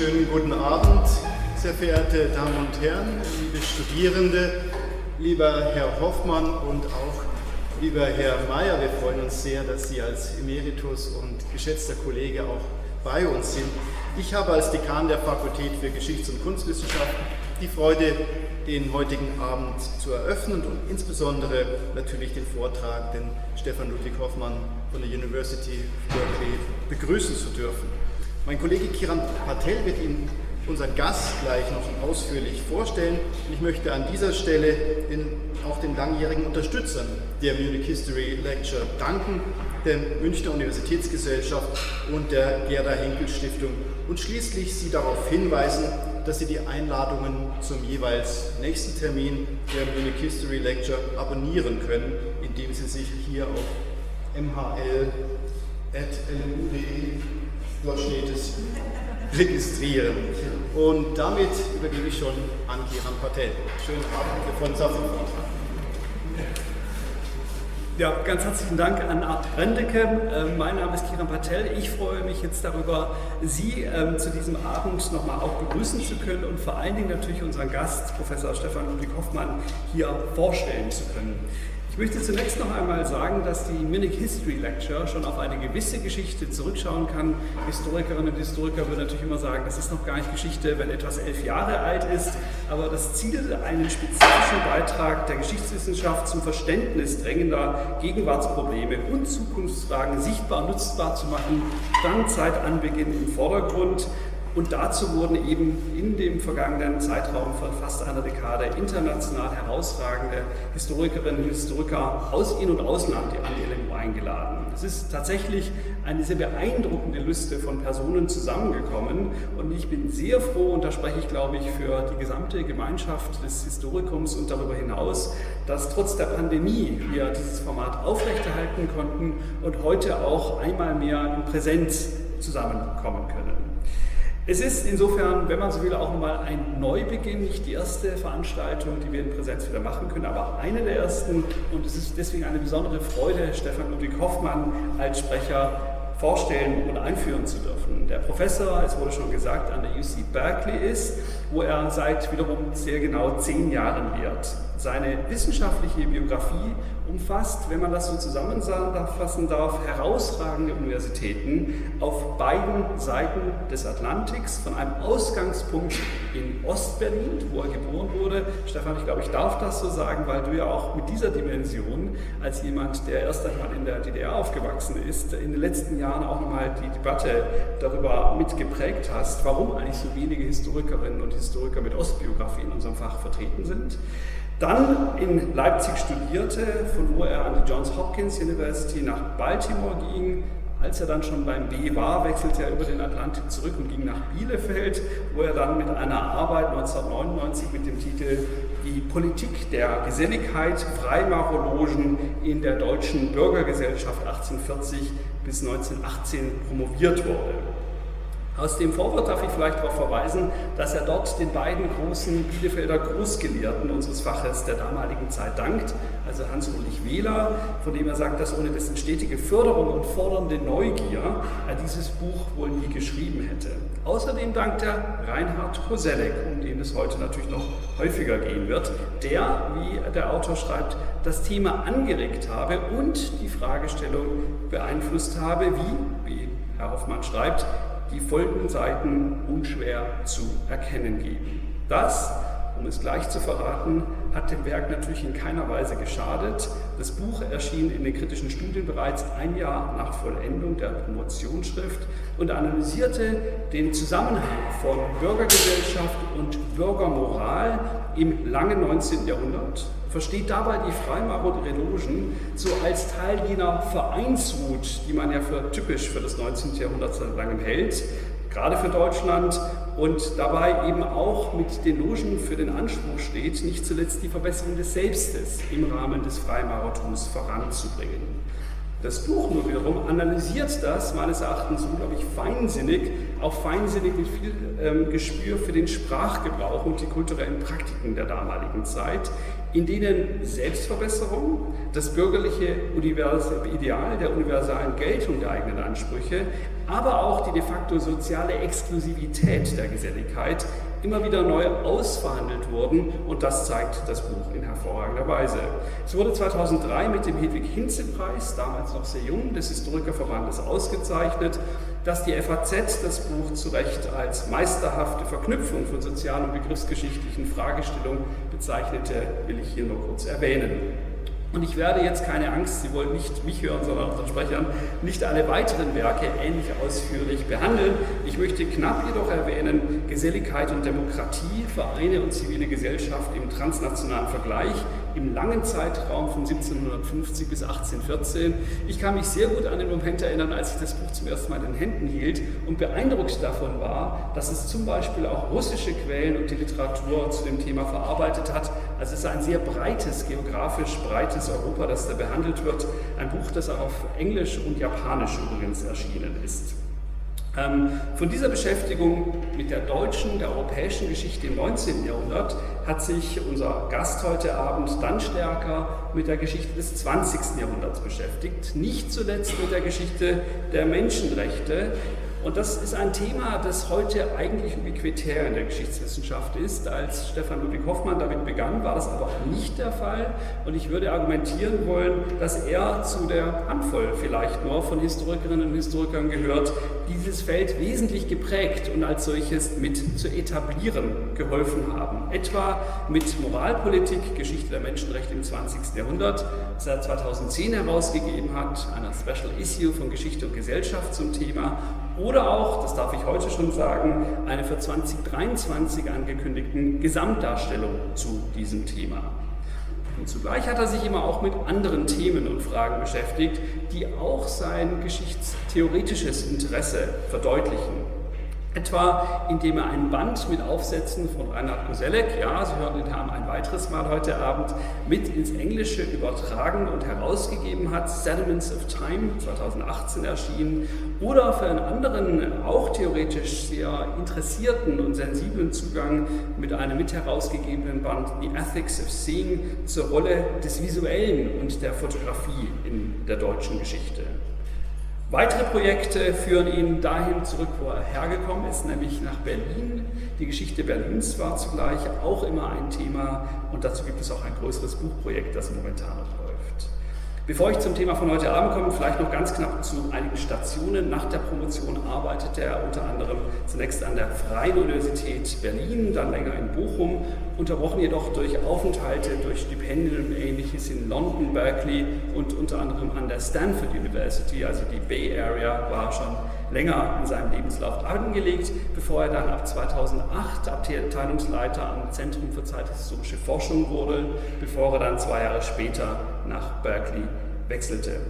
schönen guten Abend, sehr verehrte Damen und Herren, liebe Studierende, lieber Herr Hoffmann und auch lieber Herr Mayer. Wir freuen uns sehr, dass Sie als Emeritus und geschätzter Kollege auch bei uns sind. Ich habe als Dekan der Fakultät für Geschichts- und Kunstwissenschaften die Freude, den heutigen Abend zu eröffnen und insbesondere natürlich den Vortrag, den Stefan Ludwig Hoffmann von der University of Berkeley begrüßen zu dürfen. Mein Kollege Kiran Patel wird Ihnen unseren Gast gleich noch ausführlich vorstellen. Und ich möchte an dieser Stelle den, auch den langjährigen Unterstützern der Munich History Lecture danken, der Münchner Universitätsgesellschaft und der Gerda Henkel Stiftung und schließlich Sie darauf hinweisen, dass Sie die Einladungen zum jeweils nächsten Termin der Munich History Lecture abonnieren können, indem Sie sich hier auf mhl.lmu.de, dort steht es, registrieren. Und damit übergebe ich schon an Kiran Patel. Schönen Abend, den Vortrag. Ja, ganz herzlichen Dank an Art Brendeke. Ähm, mein Name ist Kiran Patel. Ich freue mich jetzt darüber, Sie ähm, zu diesem Abend nochmal auch begrüßen zu können und vor allen Dingen natürlich unseren Gast, Professor Stefan Ludwig Hoffmann, hier vorstellen zu können. Ich möchte zunächst noch einmal sagen, dass die Munich History Lecture schon auf eine gewisse Geschichte zurückschauen kann. Historikerinnen und Historiker würden natürlich immer sagen, das ist noch gar nicht Geschichte, wenn etwas elf Jahre alt ist. Aber das Ziel, einen spezifischen Beitrag der Geschichtswissenschaft zum Verständnis drängender Gegenwartsprobleme und Zukunftsfragen sichtbar nutzbar zu machen, stand seit Anbeginn im Vordergrund. Und dazu wurden eben in dem vergangenen Zeitraum von fast einer Dekade international herausragende Historikerinnen und Historiker aus In- und Ausland an die LMU eingeladen. Es ist tatsächlich eine sehr beeindruckende Liste von Personen zusammengekommen und ich bin sehr froh, und da spreche ich glaube ich für die gesamte Gemeinschaft des Historikums und darüber hinaus, dass trotz der Pandemie wir dieses Format aufrechterhalten konnten und heute auch einmal mehr in Präsenz zusammenkommen können. Es ist insofern, wenn man so will, auch nochmal ein Neubeginn, nicht die erste Veranstaltung, die wir in Präsenz wieder machen können, aber eine der ersten. Und es ist deswegen eine besondere Freude, Stefan Ludwig Hoffmann als Sprecher vorstellen und einführen zu dürfen. Der Professor, es wurde schon gesagt, an der UC Berkeley ist, wo er seit wiederum sehr genau zehn Jahren lehrt. Seine wissenschaftliche Biografie umfasst, wenn man das so zusammenfassen darf, herausragende Universitäten auf beiden Seiten des Atlantiks, von einem Ausgangspunkt in Ostberlin, wo er geboren wurde. Stefan, ich glaube, ich darf das so sagen, weil du ja auch mit dieser Dimension als jemand, der erst einmal in der DDR aufgewachsen ist, in den letzten Jahren auch nochmal die Debatte darüber mitgeprägt hast, warum eigentlich so wenige Historikerinnen und Historiker mit Ostbiografie in unserem Fach vertreten sind dann in Leipzig studierte, von wo er an die Johns Hopkins University nach Baltimore ging. Als er dann schon beim B war, wechselte er über den Atlantik zurück und ging nach Bielefeld, wo er dann mit einer Arbeit 1999 mit dem Titel Die Politik der Geselligkeit Freimaurerlogen in der deutschen Bürgergesellschaft 1840 bis 1918 promoviert wurde. Aus dem Vorwort darf ich vielleicht darauf verweisen, dass er dort den beiden großen Bielefelder Großgelehrten unseres Faches der damaligen Zeit dankt, also Hans-Ulrich Wähler, von dem er sagt, dass ohne dessen stetige Förderung und fordernde Neugier er dieses Buch wohl nie geschrieben hätte. Außerdem dankt er Reinhard Koselleck, um den es heute natürlich noch häufiger gehen wird, der, wie der Autor schreibt, das Thema angeregt habe und die Fragestellung beeinflusst habe, wie, wie Herr Hoffmann schreibt, die folgenden Seiten unschwer zu erkennen geben. Das, um es gleich zu verraten, hat dem Werk natürlich in keiner Weise geschadet. Das Buch erschien in den kritischen Studien bereits ein Jahr nach Vollendung der Promotionsschrift und analysierte den Zusammenhang von Bürgergesellschaft und Bürgermoral im langen 19. Jahrhundert versteht dabei die Freimaurer und Relogen so als Teil jener Vereinswut, die man ja für typisch für das 19. Jahrhundert seit langem hält, gerade für Deutschland und dabei eben auch mit den Logen für den Anspruch steht, nicht zuletzt die Verbesserung des Selbstes im Rahmen des Freimaurertums voranzubringen. Das Buch nur wiederum analysiert das meines Erachtens unglaublich feinsinnig, auch feinsinnig mit viel ähm, Gespür für den Sprachgebrauch und die kulturellen Praktiken der damaligen Zeit, in denen Selbstverbesserung, das bürgerliche Ideal der universalen Geltung der eigenen Ansprüche, aber auch die de facto soziale Exklusivität der Geselligkeit immer wieder neu ausverhandelt wurden und das zeigt das Buch in hervorragender Weise. Es wurde 2003 mit dem Hedwig-Hinze-Preis, damals noch sehr jung, des Historikerverbandes ausgezeichnet, dass die FAZ das Buch zu Recht als meisterhafte Verknüpfung von sozialen und begriffsgeschichtlichen Fragestellungen bezeichnete, will ich hier nur kurz erwähnen. Und ich werde jetzt keine Angst, Sie wollen nicht mich hören, sondern unseren Sprechern, nicht alle weiteren Werke ähnlich ausführlich behandeln. Ich möchte knapp jedoch erwähnen, Geselligkeit und Demokratie, Vereine und zivile Gesellschaft im transnationalen Vergleich, im langen Zeitraum von 1750 bis 1814. Ich kann mich sehr gut an den Moment erinnern, als ich das Buch zum ersten Mal in den Händen hielt und beeindruckt davon war, dass es zum Beispiel auch russische Quellen und die Literatur zu dem Thema verarbeitet hat. Also es ist ein sehr breites, geografisch breites Europa, das da behandelt wird. Ein Buch, das auch auf Englisch und Japanisch übrigens erschienen ist. Ähm, von dieser Beschäftigung mit der deutschen, der europäischen Geschichte im 19. Jahrhundert hat sich unser Gast heute Abend dann stärker mit der Geschichte des 20. Jahrhunderts beschäftigt, nicht zuletzt mit der Geschichte der Menschenrechte, und das ist ein Thema, das heute eigentlich ubiquitär in der Geschichtswissenschaft ist. Als Stefan Ludwig Hoffmann damit begann, war das aber nicht der Fall. Und ich würde argumentieren wollen, dass er zu der Handvoll vielleicht nur von Historikerinnen und Historikern gehört, dieses Feld wesentlich geprägt und als solches mit zu etablieren geholfen haben. Etwa mit Moralpolitik, Geschichte der Menschenrechte im 20. Jahrhundert, er 2010 herausgegeben hat, einer Special Issue von Geschichte und Gesellschaft zum Thema oder auch, das darf ich heute schon sagen, eine für 2023 angekündigten Gesamtdarstellung zu diesem Thema. Und zugleich hat er sich immer auch mit anderen Themen und Fragen beschäftigt, die auch sein geschichtstheoretisches Interesse verdeutlichen. Etwa indem er ein Band mit Aufsätzen von Reinhard Koselleck, ja, Sie hören den Herrn ein weiteres Mal heute Abend, mit ins Englische übertragen und herausgegeben hat, Sediments of Time, 2018 erschienen, oder für einen anderen, auch theoretisch sehr interessierten und sensiblen Zugang mit einem mitherausgegebenen Band The Ethics of Seeing zur Rolle des Visuellen und der Fotografie in der deutschen Geschichte. Weitere Projekte führen ihn dahin zurück, wo er hergekommen ist, nämlich nach Berlin. Die Geschichte Berlins war zugleich auch immer ein Thema und dazu gibt es auch ein größeres Buchprojekt, das momentan läuft. Bevor ich zum Thema von heute Abend komme, vielleicht noch ganz knapp zu einigen Stationen. Nach der Promotion arbeitete er unter anderem zunächst an der Freien Universität Berlin, dann länger in Bochum, unterbrochen jedoch durch Aufenthalte, durch Stipendien und ähnliches in London, Berkeley und unter anderem an der Stanford University, also die Bay Area, war schon länger in seinem Lebenslauf angelegt, bevor er dann ab 2008 Abteilungsleiter am Zentrum für zeithistorische Forschung wurde, bevor er dann zwei Jahre später nach Berkeley wechselte.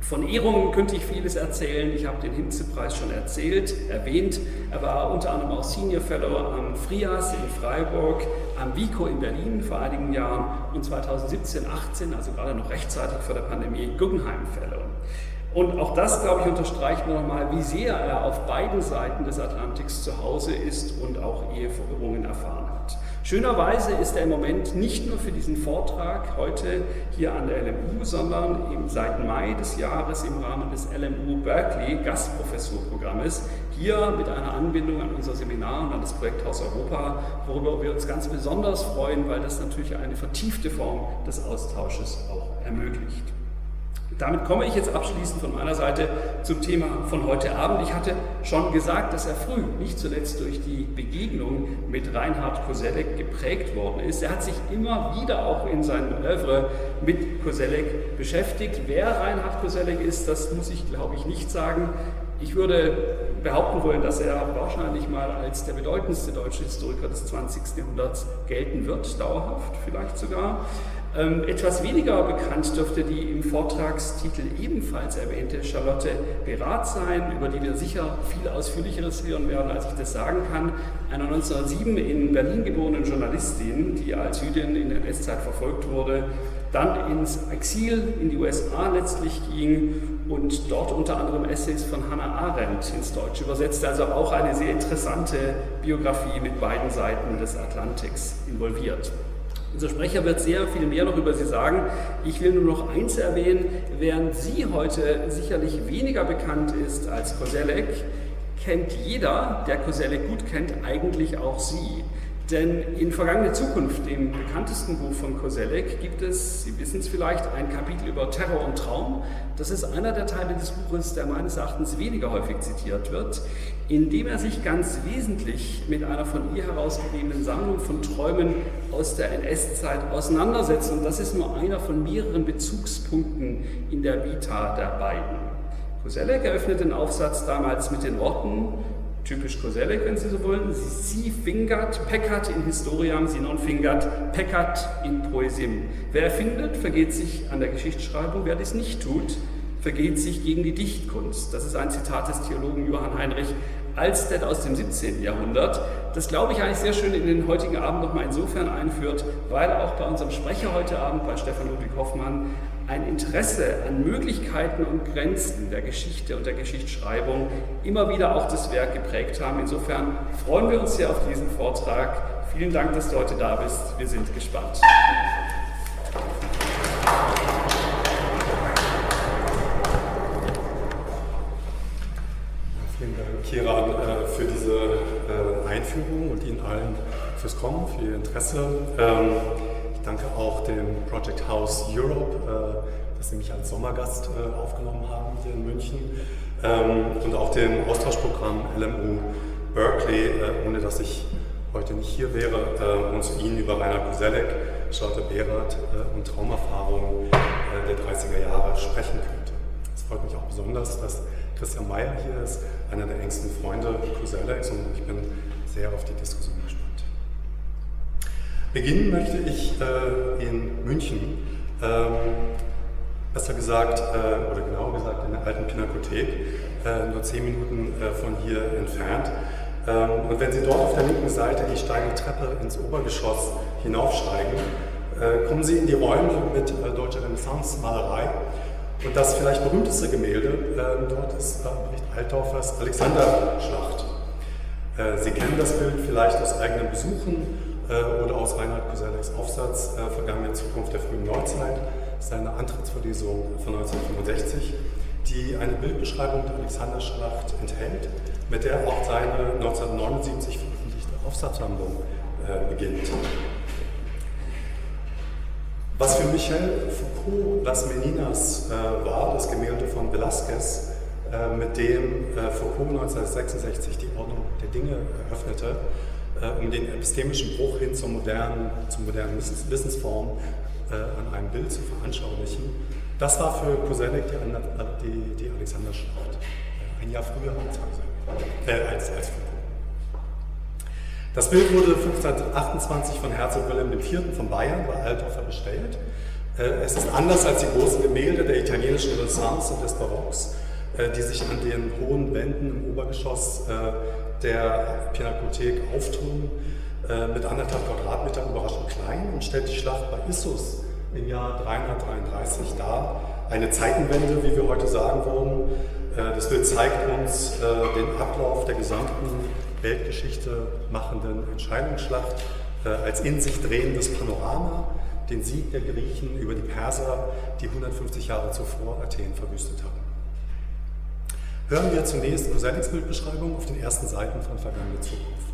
Von Ehrungen könnte ich vieles erzählen. Ich habe den Hinze-Preis schon erzählt, erwähnt. Er war unter anderem auch Senior Fellow am FRIAS in Freiburg, am VICO in Berlin vor einigen Jahren und 2017, 18, also gerade noch rechtzeitig vor der Pandemie, Guggenheim Fellow. Und auch das, glaube ich, unterstreicht nochmal, wie sehr er auf beiden Seiten des Atlantiks zu Hause ist und auch Eheverirrungen erfahren hat. Schönerweise ist er im Moment nicht nur für diesen Vortrag heute hier an der LMU, sondern eben seit Mai des Jahres im Rahmen des LMU Berkeley Gastprofessurprogrammes hier mit einer Anbindung an unser Seminar und an das Projekthaus Europa, worüber wir uns ganz besonders freuen, weil das natürlich eine vertiefte Form des Austausches auch ermöglicht. Damit komme ich jetzt abschließend von meiner Seite zum Thema von heute Abend. Ich hatte schon gesagt, dass er früh, nicht zuletzt durch die Begegnung mit Reinhard Koselleck geprägt worden ist. Er hat sich immer wieder auch in seinem Oeuvre mit Koselleck beschäftigt. Wer Reinhard Koselleck ist, das muss ich, glaube ich, nicht sagen. Ich würde behaupten wollen, dass er wahrscheinlich mal als der bedeutendste deutsche Historiker des 20. Jahrhunderts gelten wird, dauerhaft vielleicht sogar. Ähm, etwas weniger bekannt dürfte die im Vortragstitel ebenfalls erwähnte Charlotte Berath sein, über die wir sicher viel ausführlicheres hören werden, als ich das sagen kann. Eine 1907 in Berlin geborene Journalistin, die als Jüdin in der NS-Zeit verfolgt wurde, dann ins Exil in die USA letztlich ging und dort unter anderem Essays von Hannah Arendt ins Deutsche übersetzte, also auch eine sehr interessante Biografie mit beiden Seiten des Atlantiks involviert. Unser Sprecher wird sehr viel mehr noch über sie sagen. Ich will nur noch eins erwähnen, während sie heute sicherlich weniger bekannt ist als Koselleck, kennt jeder, der Koselleck gut kennt, eigentlich auch sie. Denn in Vergangene Zukunft, dem bekanntesten Buch von Koselleck, gibt es, Sie wissen es vielleicht, ein Kapitel über Terror und Traum. Das ist einer der Teile des Buches, der meines Erachtens weniger häufig zitiert wird, indem er sich ganz wesentlich mit einer von ihr herausgegebenen Sammlung von Träumen aus der NS-Zeit auseinandersetzt. Und das ist nur einer von mehreren Bezugspunkten in der Vita der beiden. Koselleck eröffnet den Aufsatz damals mit den Worten, typisch Koselleck, wenn Sie so wollen, si fingert, peccat in historiam, si non fingert, peccat in poesim. Wer erfindet, vergeht sich an der Geschichtsschreibung, wer dies nicht tut, vergeht sich gegen die Dichtkunst. Das ist ein Zitat des Theologen Johann Heinrich Alstedt aus dem 17. Jahrhundert. Das glaube ich eigentlich sehr schön in den heutigen Abend nochmal insofern einführt, weil auch bei unserem Sprecher heute Abend, bei Stefan Ludwig Hoffmann, ein Interesse an Möglichkeiten und Grenzen der Geschichte und der Geschichtsschreibung immer wieder auch das Werk geprägt haben. Insofern freuen wir uns sehr auf diesen Vortrag. Vielen Dank, dass du heute da bist. Wir sind gespannt. Vielen Dank, Kiran, äh, für diese äh, Einführung und Ihnen allen fürs Kommen, für Ihr Interesse. Danke auch dem Project House Europe, äh, dass Sie mich als Sommergast aufgenommen haben hier in München ähm, und auch dem Austauschprogramm LMU Berkeley, ohne dass ich heute nicht hier wäre und zu Ihnen über Rainer Koselleck, Charlotte Behrath und Traumerfahrungen der 30er Jahre sprechen könnte. Es freut mich auch besonders, dass Christian Mayer hier ist, einer der engsten Freunde Cruzellex und ich bin sehr auf die Diskussion gespannt. Beginnen möchte ich äh, in München, ähm, besser gesagt, äh, oder genauer gesagt in der alten Pinakothek, äh, nur zehn Minuten äh, von hier entfernt. Ähm, und wenn Sie dort auf der linken Seite die steile Treppe ins Obergeschoss hinaufsteigen, äh, kommen Sie in die Räume mit äh, deutscher Renaissance-Malerei und das vielleicht berühmteste Gemälde dort ist äh, Bericht Altdorfers Alexanderschlacht. Sie kennen das Bild vielleicht aus eigenen Besuchen äh, oder aus Reinhard Kosellecks Aufsatz äh, Vergangene Zukunft der frühen Neuzeit, seine Antrittsvorlesung von 1965, die eine Bildbeschreibung der Alexanderschlacht enthält, mit der auch seine 1979 veröffentlichte Aufsatzsammlung äh, beginnt. Was für Michel Foucault Las Meninas äh, war, das Gemälde von Velázquez, äh, mit dem äh, Foucault 1966 die Ordnung der Dinge eröffnete, äh, um den epistemischen Bruch hin zur modernen, zur modernen Wissensform äh, an einem Bild zu veranschaulichen. Das war für Koselleck die, die, die Alexanderschlacht, äh, ein Jahr früher als, als, als Foucault. Das Bild wurde 1528 von Herzog Wilhelm IV. von Bayern bei Altdorfer bestellt. Äh, es ist anders als die großen Gemälde der italienischen Renaissance und des Barocks, äh, die sich an den hohen Wänden im Obergeschoss äh, der Pinakothek auftun, mit anderthalb Quadratmeter überraschend klein und stellt die Schlacht bei Issus im Jahr 333 dar. Eine Zeitenwende, wie wir heute sagen würden. Das Bild zeigt uns den Ablauf der gesamten Weltgeschichte machenden Entscheidungsschlacht äh, als in sich drehendes Panorama, den Sieg der Griechen über die Perser, die 150 Jahre zuvor Athen verwüstet haben. Hören wir zunächst Kosellecks Bildbeschreibung auf den ersten Seiten von Vergangene Zukunft.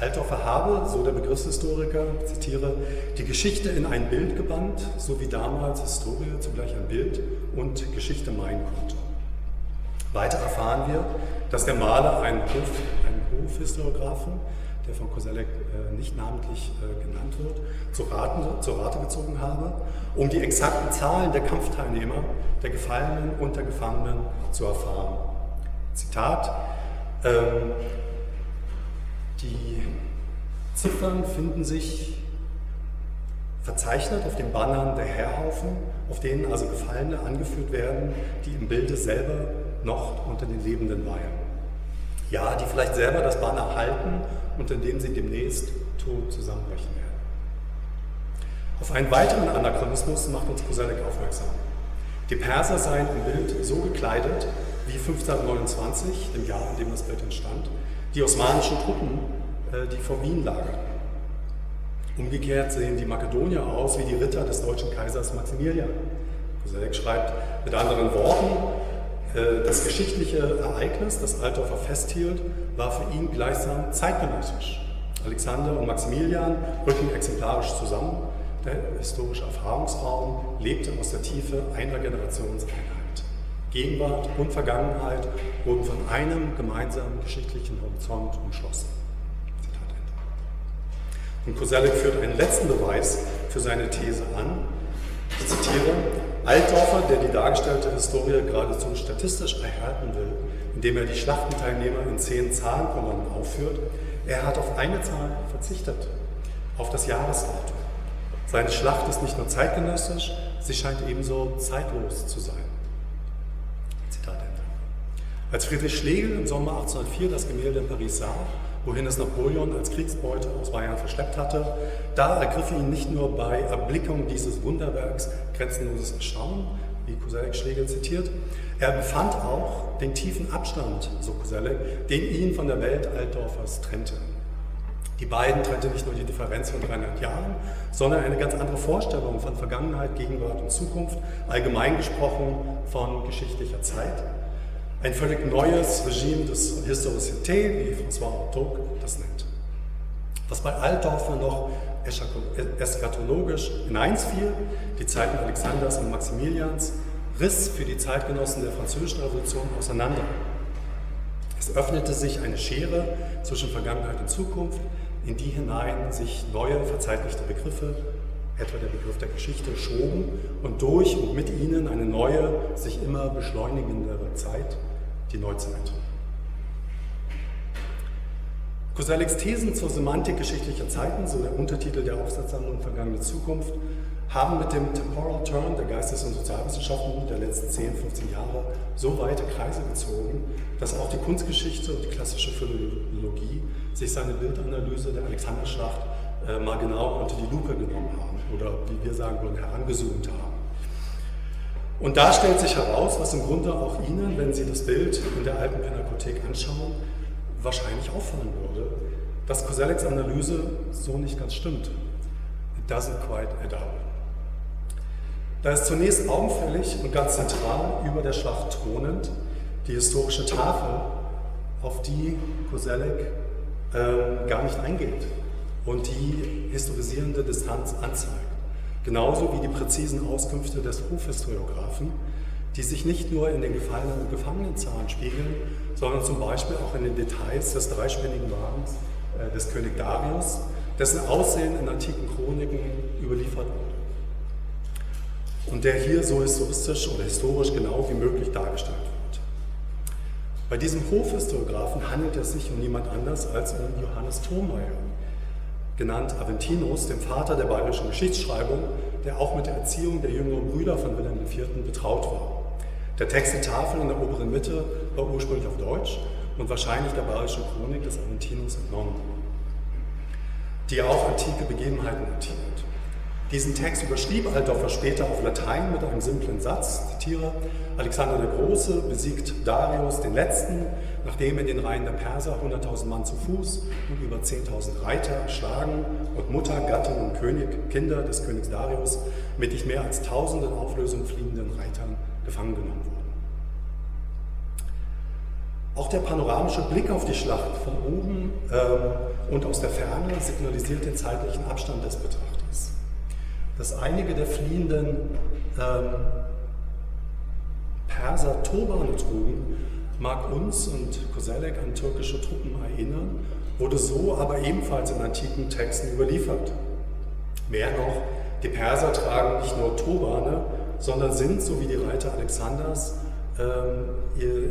Altdorfer habe, so der Begriffshistoriker, zitiere, die Geschichte in ein Bild gebannt, so wie damals Historie zugleich ein Bild und Geschichte meinen konnte. Weiter erfahren wir, dass der Maler einen Hof, einen Hofhistoriografen, der von Koselleck äh, nicht namentlich äh, genannt wird, zu, Raten, zu Rate gezogen habe, um die exakten Zahlen der Kampfteilnehmer, der Gefallenen und der Gefangenen zu erfahren. Zitat, ähm, die Ziffern finden sich verzeichnet auf den Bannern der Heerhaufen, auf denen also Gefallene angeführt werden, die im Bilde selber noch unter den Lebenden weilen. Ja, die vielleicht selber das Banner halten und in dem sie demnächst tot zusammenbrechen werden. Auf einen weiteren Anachronismus macht uns Koselleck aufmerksam. Die Perser seien im Bild so gekleidet wie 1529, dem Jahr, in dem das Bild entstand, die osmanischen Truppen, äh, die vor Wien lagerten. Umgekehrt sehen die Makedonier aus wie die Ritter des deutschen Kaisers Maximilian. Koselleck schreibt mit anderen Worten, das geschichtliche Ereignis, das Altdorfer festhielt, war für ihn gleichsam zeitgenössisch. Alexander und Maximilian rücken exemplarisch zusammen. Der historische Erfahrungsraum lebte aus der Tiefe einer Generationseinheit. Gegenwart und Vergangenheit wurden von einem gemeinsamen geschichtlichen Horizont umschlossen. Und Koselleck führt einen letzten Beweis für seine These an. Ich zitiere, Altdorfer, der die dargestellte Historie geradezu statistisch erhärten will, indem er die Schlachtenteilnehmer in zehn Zahlenkolonnen aufführt, er hat auf eine Zahl verzichtet, auf das Jahresdatum. Seine Schlacht ist nicht nur zeitgenössisch, sie scheint ebenso zeitlos zu sein. Zitat Ende. Als Friedrich Schlegel im Sommer 1804 das Gemälde in Paris sah, wohin es Napoleon als Kriegsbeute aus Bayern verschleppt hatte, da ergriff ihn nicht nur bei Erblickung dieses Wunderwerks grenzenloses Erstaunen, wie Koselleck Schlegel zitiert, er befand auch den tiefen Abstand, so Koselleck, den ihn von der Welt Altdorfers trennte. Die beiden trennte nicht nur die Differenz von 300 Jahren, sondern eine ganz andere Vorstellung von Vergangenheit, Gegenwart und Zukunft, allgemein gesprochen von geschichtlicher Zeit. Ein völlig neues Regime des Historicité, wie François Artaud das nennt. Was bei Altdorfer noch eschatologisch hineinfiel, die Zeiten Alexanders und Maximilians, riss für die Zeitgenossen der Französischen Revolution auseinander. Es öffnete sich eine Schere zwischen Vergangenheit und Zukunft, in die hinein sich neue verzeitlichte Begriffe, etwa der Begriff der Geschichte, schoben und durch und mit ihnen eine neue, sich immer beschleunigendere Zeit, die Neuzeit. Kosellecks Thesen zur Semantik geschichtlicher Zeiten, so der Untertitel der Aufsatzsammlung Vergangene Zukunft, haben mit dem Temporal Turn der Geistes- und Sozialwissenschaften der letzten 10, 15 Jahre so weite Kreise gezogen, dass auch die Kunstgeschichte und die klassische Philologie sich seine Bildanalyse der Alexanderschlacht äh, mal genau unter die Lupe genommen haben oder wie wir sagen würden, herangezoomt haben. Und da stellt sich heraus, was im Grunde auch Ihnen, wenn Sie das Bild in der alten Pinakothek anschauen, wahrscheinlich auffallen würde, dass Kosellecks Analyse so nicht ganz stimmt. It doesn't quite add up. Da ist zunächst augenfällig und ganz zentral über der Schlacht thronend die historische Tafel, auf die Koselleck äh, gar nicht eingeht und die historisierende Distanz anzeigt. Genauso wie die präzisen Auskünfte des Hofhistoriografen, die sich nicht nur in den Gefallenen und Gefangenenzahlen spiegeln, sondern zum Beispiel auch in den Details des dreispännigen Wagens äh, des König Darius, dessen Aussehen in antiken Chroniken überliefert wurde und der hier so historisch oder historisch genau wie möglich dargestellt wird. Bei diesem Hofhistoriografen handelt es sich um niemand anders als um Johannes Thurmeier, genannt Aventinus, dem Vater der bayerischen Geschichtsschreibung, der auch mit der Erziehung der jüngeren Brüder von Wilhelm IV. betraut war. Der Text der Tafel in der oberen Mitte war ursprünglich auf Deutsch und wahrscheinlich der bayerischen Chronik des Aventinus entnommen, die auch antike Begebenheiten notiert. Diesen Text überschrieb Altdorfer später auf Latein mit einem simplen Satz, zitiere, Alexander der Große besiegt Darius den Letzten, nachdem in den Reihen der Perser 100.000 Mann zu Fuß und über 10.000 Reiter erschlagen und Mutter, Gattin und König, Kinder des Königs Darius mit nicht mehr als tausenden Auflösung fliehenden Reitern gefangen genommen wurden. Auch der panoramische Blick auf die Schlacht von oben ähm, und aus der Ferne signalisiert den zeitlichen Abstand des Betrachters dass einige der fliehenden ähm, Perser Turbane trugen, mag uns und Koselleck an türkische Truppen erinnern, wurde so aber ebenfalls in antiken Texten überliefert. Mehr noch, die Perser tragen nicht nur Turbane, sondern sind, so wie die Reiter Alexanders, ähm,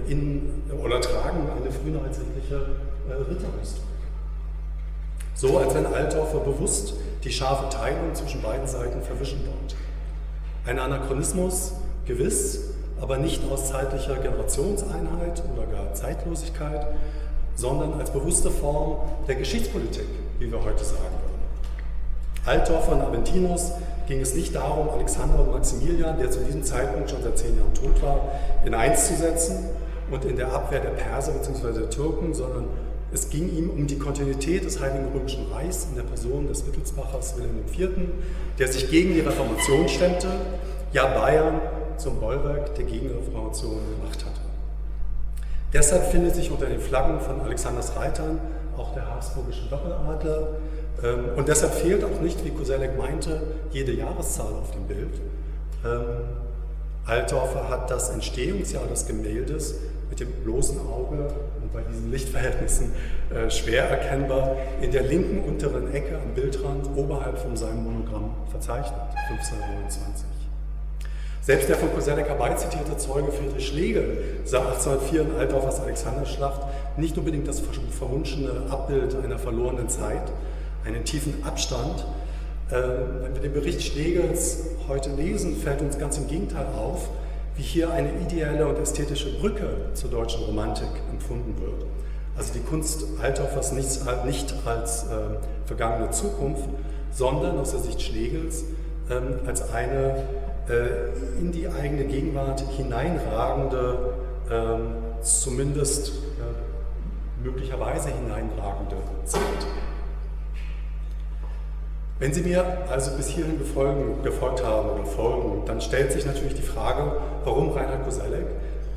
in, oder tragen eine frühneuzeitliche äh, Ritterrüstung. So als wenn Altdorfer bewusst die scharfe Teilung zwischen beiden Seiten verwischen wollte. Ein Anachronismus, gewiss, aber nicht aus zeitlicher Generationseinheit oder gar Zeitlosigkeit, sondern als bewusste Form der Geschichtspolitik, wie wir heute sagen würden. Altdorfer und Aventinus ging es nicht darum, Alexander und Maximilian, der zu diesem Zeitpunkt schon seit zehn Jahren tot war, in eins zu setzen und in der Abwehr der Perser bzw. der Türken, sondern Es ging ihm um die Kontinuität des Heiligen Römischen Reichs in der Person des Wittelsbachers Wilhelm IV., der sich gegen die Reformation stemmte, ja Bayern zum Bollwerk der Gegenreformation gemacht hatte. Deshalb findet sich unter den Flaggen von Alexanders Reitern auch der habsburgische Doppeladler. Ähm, und deshalb fehlt auch nicht, wie Koselleck meinte, jede Jahreszahl auf dem Bild. Ähm, Altdorfer hat das Entstehungsjahr des Gemäldes mit dem bloßen Auge bei diesen Lichtverhältnissen äh, schwer erkennbar in der linken unteren Ecke am Bildrand oberhalb von seinem Monogramm verzeichnet, 1529. Selbst der von Koselleck herbeizitierte Zeuge Friedrich Schlegel sah 1804 in Altdorfers Alexanderschlacht nicht unbedingt das verwunschene Abbild einer verlorenen Zeit, einen tiefen Abstand. Äh, wenn wir den Bericht Schlegels heute lesen, fällt uns ganz im Gegenteil auf, wie hier eine ideelle und ästhetische Brücke zur deutschen Romantik empfunden wird. Also die Kunst Althoffers nicht, nicht als äh, vergangene Zukunft, sondern aus der Sicht Schlegels ähm, als eine äh, in die eigene Gegenwart hineinragende, ähm, zumindest äh, möglicherweise hineinragende Zeit. Wenn Sie mir also bis hierhin befolgen, gefolgt haben oder folgen, dann stellt sich natürlich die Frage, warum Reinhard Koselleck,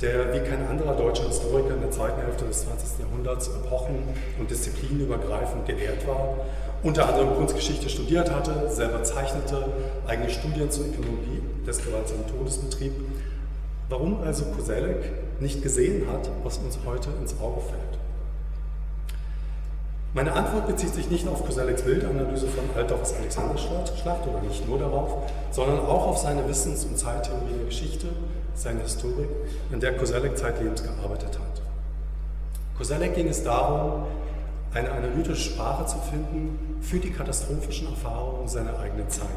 der wie kein anderer deutscher Historiker in der zweiten Hälfte des 20. Jahrhunderts epochen- und disziplinübergreifend gelehrt war, unter anderem Kunstgeschichte studiert hatte, selber zeichnete, eigene Studien zur Ökonomie des gewaltsamen Todes betrieb, warum also Koselleck nicht gesehen hat, was uns heute ins Auge fällt. Meine Antwort bezieht sich nicht auf Kosellecks Bildanalyse von Altdorfs Alexanderschlacht oder nicht nur darauf, sondern auch auf seine Wissens- und Zeittheorie der Geschichte, seine Historik, in der Koselleck zeitlebens gearbeitet hat. Koselleck ging es darum, eine analytische Sprache zu finden für die katastrophischen Erfahrungen seiner eigenen Zeit,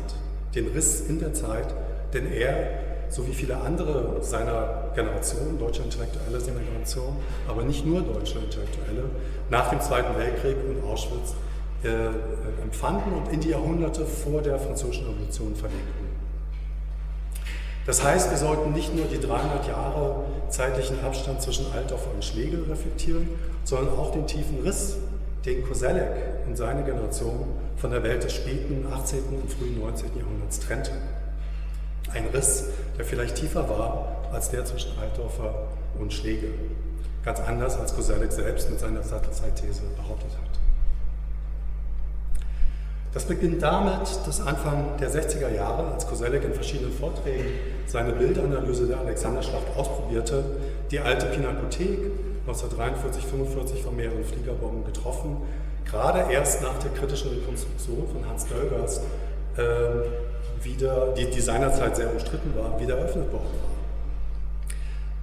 den Riss in der Zeit, den er so wie viele andere seiner Generation, deutsche Intellektuelle seiner Generation, aber nicht nur deutsche Intellektuelle, nach dem Zweiten Weltkrieg und Auschwitz äh, empfanden und in die Jahrhunderte vor der Französischen Revolution verlegten. Das heißt, wir sollten nicht nur die 300 Jahre zeitlichen Abstand zwischen Altdorf und Schlegel reflektieren, sondern auch den tiefen Riss, den Koselleck und seine Generation von der Welt des späten 18. und frühen 19. Jahrhunderts trennte. Ein Riss, der vielleicht tiefer war als der zwischen Altdorfer und Schlegel. Ganz anders als Koselleck selbst mit seiner Sattelzeitthese behauptet hat. Das beginnt damit, dass Anfang der 60er Jahre, als Koselleck in verschiedenen Vorträgen seine Bildanalyse der Alexanderschlacht ausprobierte, die alte Pinakothek 1943-45 von mehreren Fliegerbomben getroffen, gerade erst nach der kritischen Rekonstruktion von Hans Dölgers äh, wieder, die, die seinerzeit sehr umstritten war, wieder eröffnet worden war.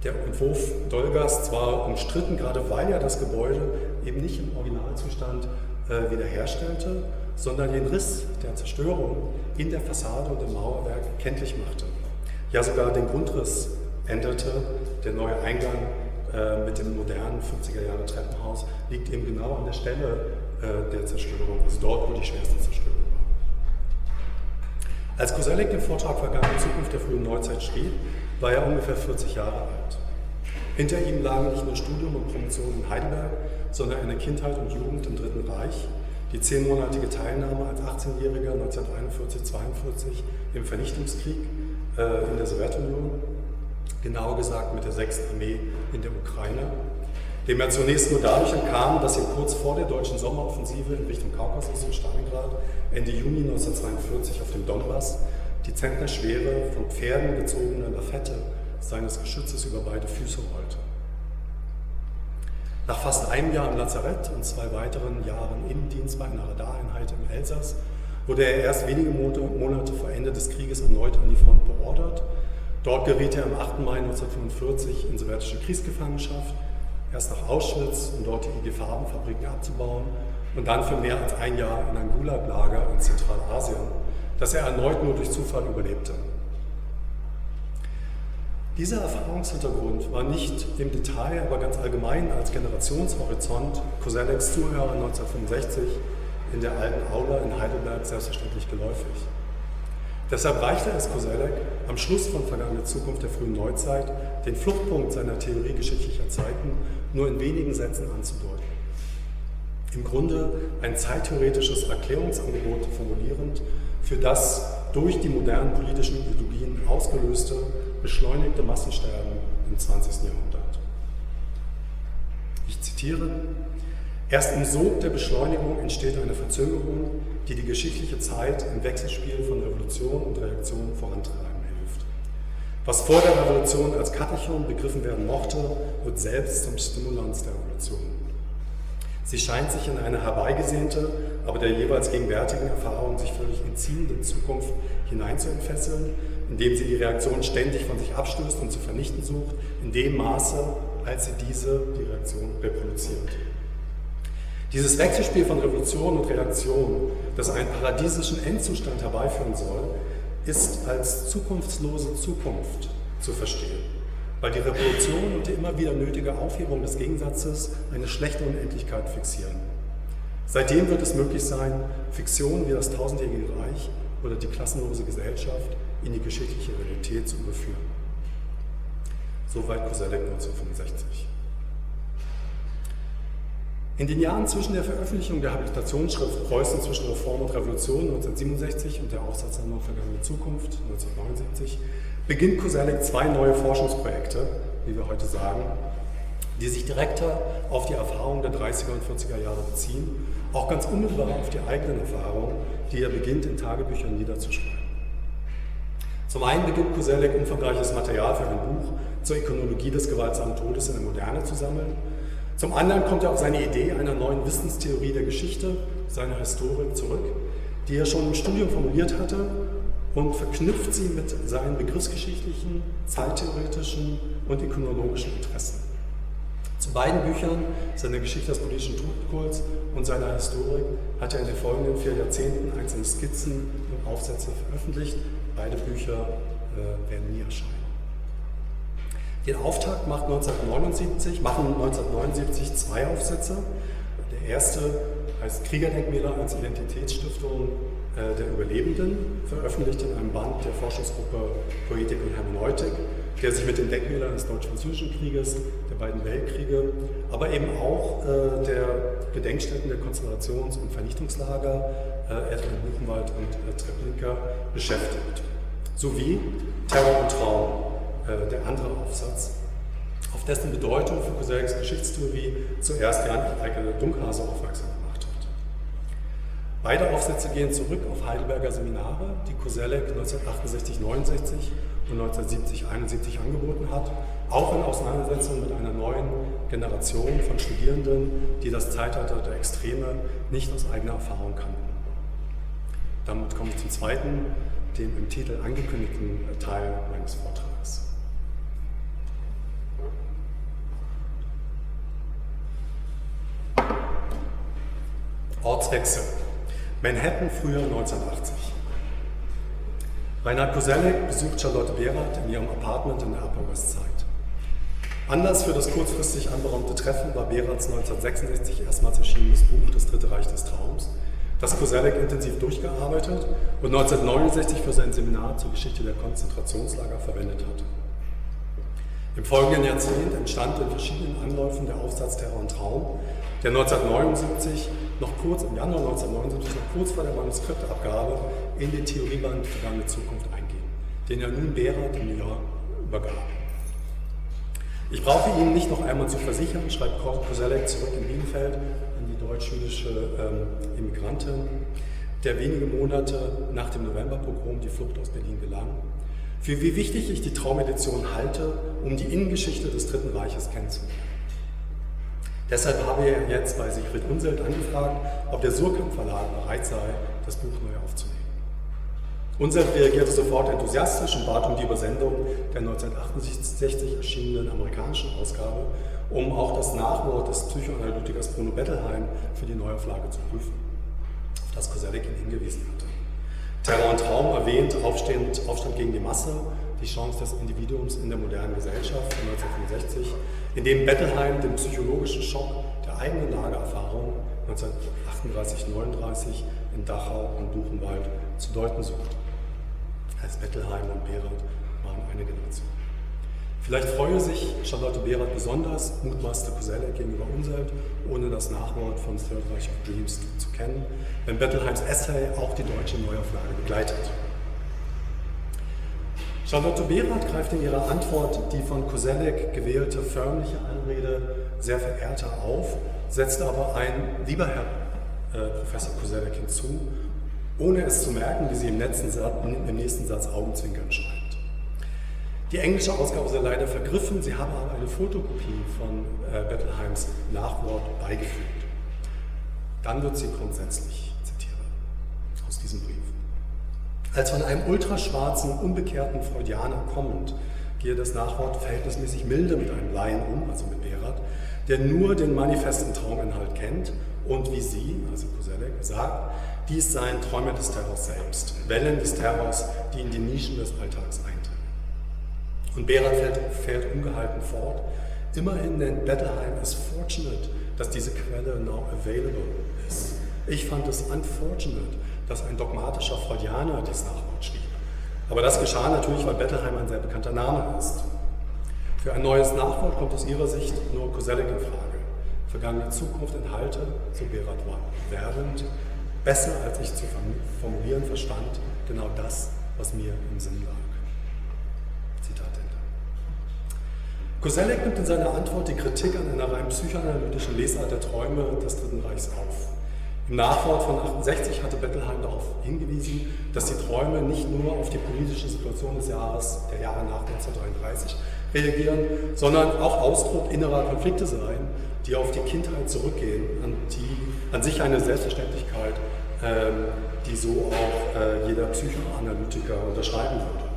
Der Entwurf Dolgers zwar umstritten, gerade weil er das Gebäude eben nicht im Originalzustand äh, wiederherstellte, sondern den Riss der Zerstörung in der Fassade und im Mauerwerk kenntlich machte. Ja, sogar den Grundriss änderte. Der neue Eingang äh, mit dem modernen 50er Jahre Treppenhaus liegt eben genau an der Stelle äh, der Zerstörung, also dort, wo die schwerste Zerstörung als Koselleck den Vortrag Vergangene Zukunft der frühen Neuzeit schrieb, war er ungefähr 40 Jahre alt. Hinter ihm lagen nicht nur Studium und Promotion in Heidelberg, sondern eine Kindheit und Jugend im Dritten Reich, die zehnmonatige Teilnahme als 18-Jähriger 1941-42 im Vernichtungskrieg äh, in der Sowjetunion, genauer gesagt mit der 6. Armee in der Ukraine, dem er zunächst nur dadurch entkam, dass ihm kurz vor der deutschen Sommeroffensive in Richtung Kaukasus und Stalingrad Ende Juni 1942 auf dem Donbass die zentnerschwere, von Pferden gezogene Lafette seines Geschützes über beide Füße rollte. Nach fast einem Jahr im Lazarett und zwei weiteren Jahren Innendienst bei einer Radareinheit im Elsass wurde er erst wenige Monate vor Ende des Krieges erneut an die Front beordert. Dort geriet er am 8. Mai 1945 in sowjetische Kriegsgefangenschaft, erst nach Auschwitz, um dort die IG-Farbenfabriken abzubauen und dann für mehr als ein Jahr in ein Gulag-Lager in Zentralasien, das er erneut nur durch Zufall überlebte. Dieser Erfahrungshintergrund war nicht im Detail, aber ganz allgemein als Generationshorizont Kosellecks Zuhörer 1965 in der alten Aula in Heidelberg selbstverständlich geläufig. Deshalb reichte es Koselleck am Schluss von Vergangene Zukunft der frühen Neuzeit, den Fluchtpunkt seiner Theorie geschichtlicher Zeiten nur in wenigen Sätzen anzudeuten. Im Grunde ein zeittheoretisches Erklärungsangebot formulierend für das durch die modernen politischen Ideologien ausgelöste, beschleunigte Massensterben im 20. Jahrhundert. Ich zitiere, Erst im Sog der Beschleunigung entsteht eine Verzögerung, die die geschichtliche Zeit im Wechselspiel von Revolution und Reaktion vorantreiben hilft. Was vor der Revolution als Katechon begriffen werden mochte, wird selbst zum Stimulans der Revolution. Sie scheint sich in eine herbeigesehnte, aber der jeweils gegenwärtigen Erfahrung sich völlig entziehende Zukunft hineinzuentfesseln, indem sie die Reaktion ständig von sich abstößt und zu vernichten sucht, in dem Maße, als sie diese, die Reaktion, reproduziert. Dieses Wechselspiel von Revolution und Reaktion, das einen paradiesischen Endzustand herbeiführen soll, ist als zukunftslose Zukunft zu verstehen, weil die Revolution und die immer wieder nötige Aufhebung des Gegensatzes eine schlechte Unendlichkeit fixieren. Seitdem wird es möglich sein, Fiktionen wie das tausendjährige Reich oder die klassenlose Gesellschaft in die geschichtliche Realität zu überführen. Soweit Koselleck 1965. In den Jahren zwischen der Veröffentlichung der Habilitationsschrift Preußen zwischen Reform und Revolution 1967 und der Aufsatzsammlung Vergangene Zukunft 1979 beginnt Koselleck zwei neue Forschungsprojekte, wie wir heute sagen, die sich direkter auf die Erfahrungen der 30er und 40er Jahre beziehen, auch ganz unmittelbar auf die eigenen Erfahrungen, die er beginnt in Tagebüchern niederzuschreiben. Zum einen beginnt Koselleck umfangreiches Material für ein Buch zur Ikonologie des gewaltsamen Todes in der Moderne zu sammeln zum anderen kommt er auf seine Idee einer neuen Wissenstheorie der Geschichte, seiner Historik zurück, die er schon im Studium formuliert hatte und verknüpft sie mit seinen begriffsgeschichtlichen, zeittheoretischen und ikonologischen Interessen. Zu beiden Büchern, seiner Geschichte des politischen Todkults und seiner Historik, hat er in den folgenden vier Jahrzehnten einzelne Skizzen und Aufsätze veröffentlicht. Beide Bücher äh, werden nie erscheinen. Den Auftakt macht 1979, machen 1979 zwei Aufsätze. Der erste heißt Kriegerdenkmäler als Identitätsstiftung äh, der Überlebenden, veröffentlicht in einem Band der Forschungsgruppe Poetik und Hermeneutik, der sich mit den Denkmälern des Deutsch-Französischen Krieges, der beiden Weltkriege, aber eben auch äh, der Gedenkstätten der Konzentrations- und Vernichtungslager, äh, etwa in Buchenwald und äh, Treblinka, beschäftigt. Sowie Terror und Traum, äh, der andere Aufsatz, auf dessen Bedeutung für Kosellecks Geschichtstheorie zuerst Jan Eike Dunkhase aufmerksam gemacht hat. Beide Aufsätze gehen zurück auf Heidelberger Seminare, die Koselleck 1968-69 und 1970-71 angeboten hat, auch in Auseinandersetzung mit einer neuen Generation von Studierenden, die das Zeitalter der Extreme nicht aus eigener Erfahrung kannten. Damit komme ich zum zweiten, dem im Titel angekündigten Teil meines Vortrags. Ortswechsel. Manhattan, früher 1980. Reinhard Koselleck besucht Charlotte Behrath in ihrem Apartment in der Upper West Side. Anlass für das kurzfristig anberaumte Treffen war Behraths 1966 erstmals erschienenes Buch Das Dritte Reich des Traums, das Koselleck intensiv durchgearbeitet und 1969 für sein Seminar zur Geschichte der Konzentrationslager verwendet hatte. Im folgenden Jahrzehnt entstand in verschiedenen Anläufen der Aufsatz Terror und Traum, der 1979 noch kurz, im Januar 1979, noch kurz vor der Manuskriptabgabe in den Theorieband Vergangene Zukunft einging, den er nun Behrat im Jahr übergab. Ich brauche Ihnen nicht noch einmal zu versichern, schreibt Koselleck zurück in Bielefeld an die deutsch-jüdische ähm, Immigrantin, der wenige Monate nach dem Novemberpogrom die Flucht aus Berlin gelang, für wie wichtig ich die Traumedition halte, um die Innengeschichte des Dritten Reiches kennenzulernen. Deshalb habe er jetzt bei Siegfried Unselt angefragt, ob der Surkamp Verlag bereit sei, das Buch neu aufzunehmen. Unselt reagierte sofort enthusiastisch und bat um die Übersendung der 1968 erschienenen amerikanischen Ausgabe, um auch das Nachwort des Psychoanalytikers Bruno Bettelheim für die Neuauflage zu prüfen, auf das Koselleck ihn hingewiesen hatte. Terror und Traum erwähnt Aufstand, Aufstand gegen die Masse, die Chance des Individuums in der modernen Gesellschaft von 1965 in dem Bettelheim den psychologischen Schock der eigenen Lagererfahrung 1938-39 in Dachau und Buchenwald zu deuten sucht. Als Bettelheim und Behrendt waren eine Generation. Vielleicht freue sich Charlotte Behrat besonders, mutmaßte Koselleck gegenüber Unselt, ohne das Nachwort von Third Reich of Dreams zu kennen, wenn Bettelheims Essay auch die deutsche Neuauflage begleitet. Charlotte Behrat greift in ihrer Antwort die von Koselleck gewählte förmliche Anrede sehr verehrter auf, setzt aber ein lieber Herr äh, Professor Koselleck hinzu, ohne es zu merken, wie sie im, Satz, im nächsten Satz Augenzwinkern schreibt. Die englische Ausgabe sei leider vergriffen, sie haben aber eine Fotokopie von äh, Bettelheims Nachwort beigefügt. Dann wird sie grundsätzlich, zitiere aus diesem Brief. Als von einem ultraschwarzen, unbekehrten Freudianer kommend, gehe das Nachwort verhältnismäßig milde mit einem Laien um, also mit Berat, der nur den manifesten Trauminhalt kennt und wie sie, also Koselleck, sagt, dies seien Träume des Terrors selbst, Wellen des Terrors, die in die Nischen des Alltags eindringen. Und Berat fährt, fährt ungehalten fort, immerhin nennt Bettelheim es fortunate, dass diese Quelle now available ist. Ich fand es unfortunate, dass ein dogmatischer Freudianer dies Nachwort schrieb. Aber das geschah natürlich, weil Bettelheim ein sehr bekannter Name ist. Für ein neues Nachwort kommt aus ihrer Sicht nur Koselleck in Frage. Vergangene Zukunft enthalte, so Berat war, werdend, besser als ich zu formulieren verstand, genau das, was mir im Sinn lag. Zitat Ende. Koselleck nimmt in seiner Antwort die Kritik an einer rein psychoanalytischen Lesart der Träume des Dritten Reichs auf. Im Nachwort von 68 hatte Bettelheim darauf hingewiesen, dass die Träume nicht nur auf die politische Situation des Jahres, der Jahre nach 1933 reagieren, sondern auch Ausdruck innerer Konflikte seien, die auf die Kindheit zurückgehen, an, die, an sich eine Selbstverständlichkeit, ähm, die so auch äh, jeder Psychoanalytiker unterschreiben würde.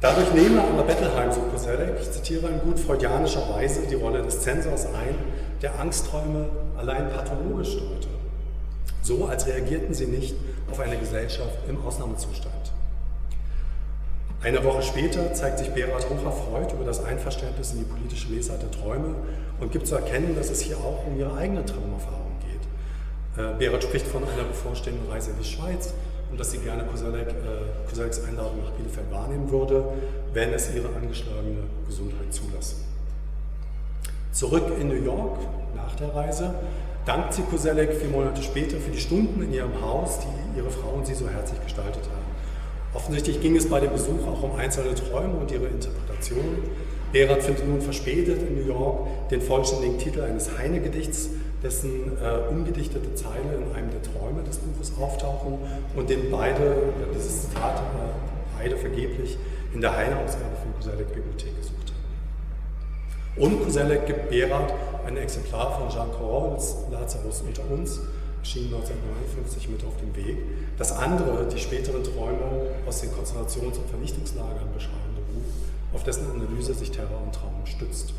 Dadurch nehme aber Bettelheim, so Koselleck, ich zitiere in gut freudianischer Weise die Rolle des Zensors ein, der Angstträume allein pathologisch deute. So als reagierten sie nicht auf eine Gesellschaft im Ausnahmezustand. Eine Woche später zeigt sich Berat hocherfreut über das Einverständnis in die politische Lesart der Träume und gibt zu erkennen, dass es hier auch um ihre eigene Traumerfahrung geht. Äh, Berat spricht von einer bevorstehenden Reise in die Schweiz und dass sie gerne Koselleck, äh, Kosellecks Einladung nach Bielefeld wahrnehmen würde, wenn es ihre angeschlagene Gesundheit zulasse. Zurück in New York nach der Reise dankt sie Koselleck vier Monate später für die Stunden in ihrem Haus, die ihre Frau und sie so herzlich gestaltet haben. Offensichtlich ging es bei dem Besuch auch um einzelne Träume und ihre Interpretation. Berat findet nun verspätet in New York den vollständigen Titel eines Heine-Gedichts, dessen äh, umgedichtete Zeile in einem der Träume des Buches auftauchen und den beide, dieses Zitat, äh, beide vergeblich in der Heine-Ausgabe von Koselleck Bibliothek gesucht haben. Und Koselleck gibt Berat ein Exemplar von Jean Corolles Lazarus unter uns, erschien 1959 mit auf dem Weg. Das andere, die späteren Träume aus den Konzentrations- und Vernichtungslagern beschreibende Buch, auf dessen Analyse sich Terror und Traum stützt.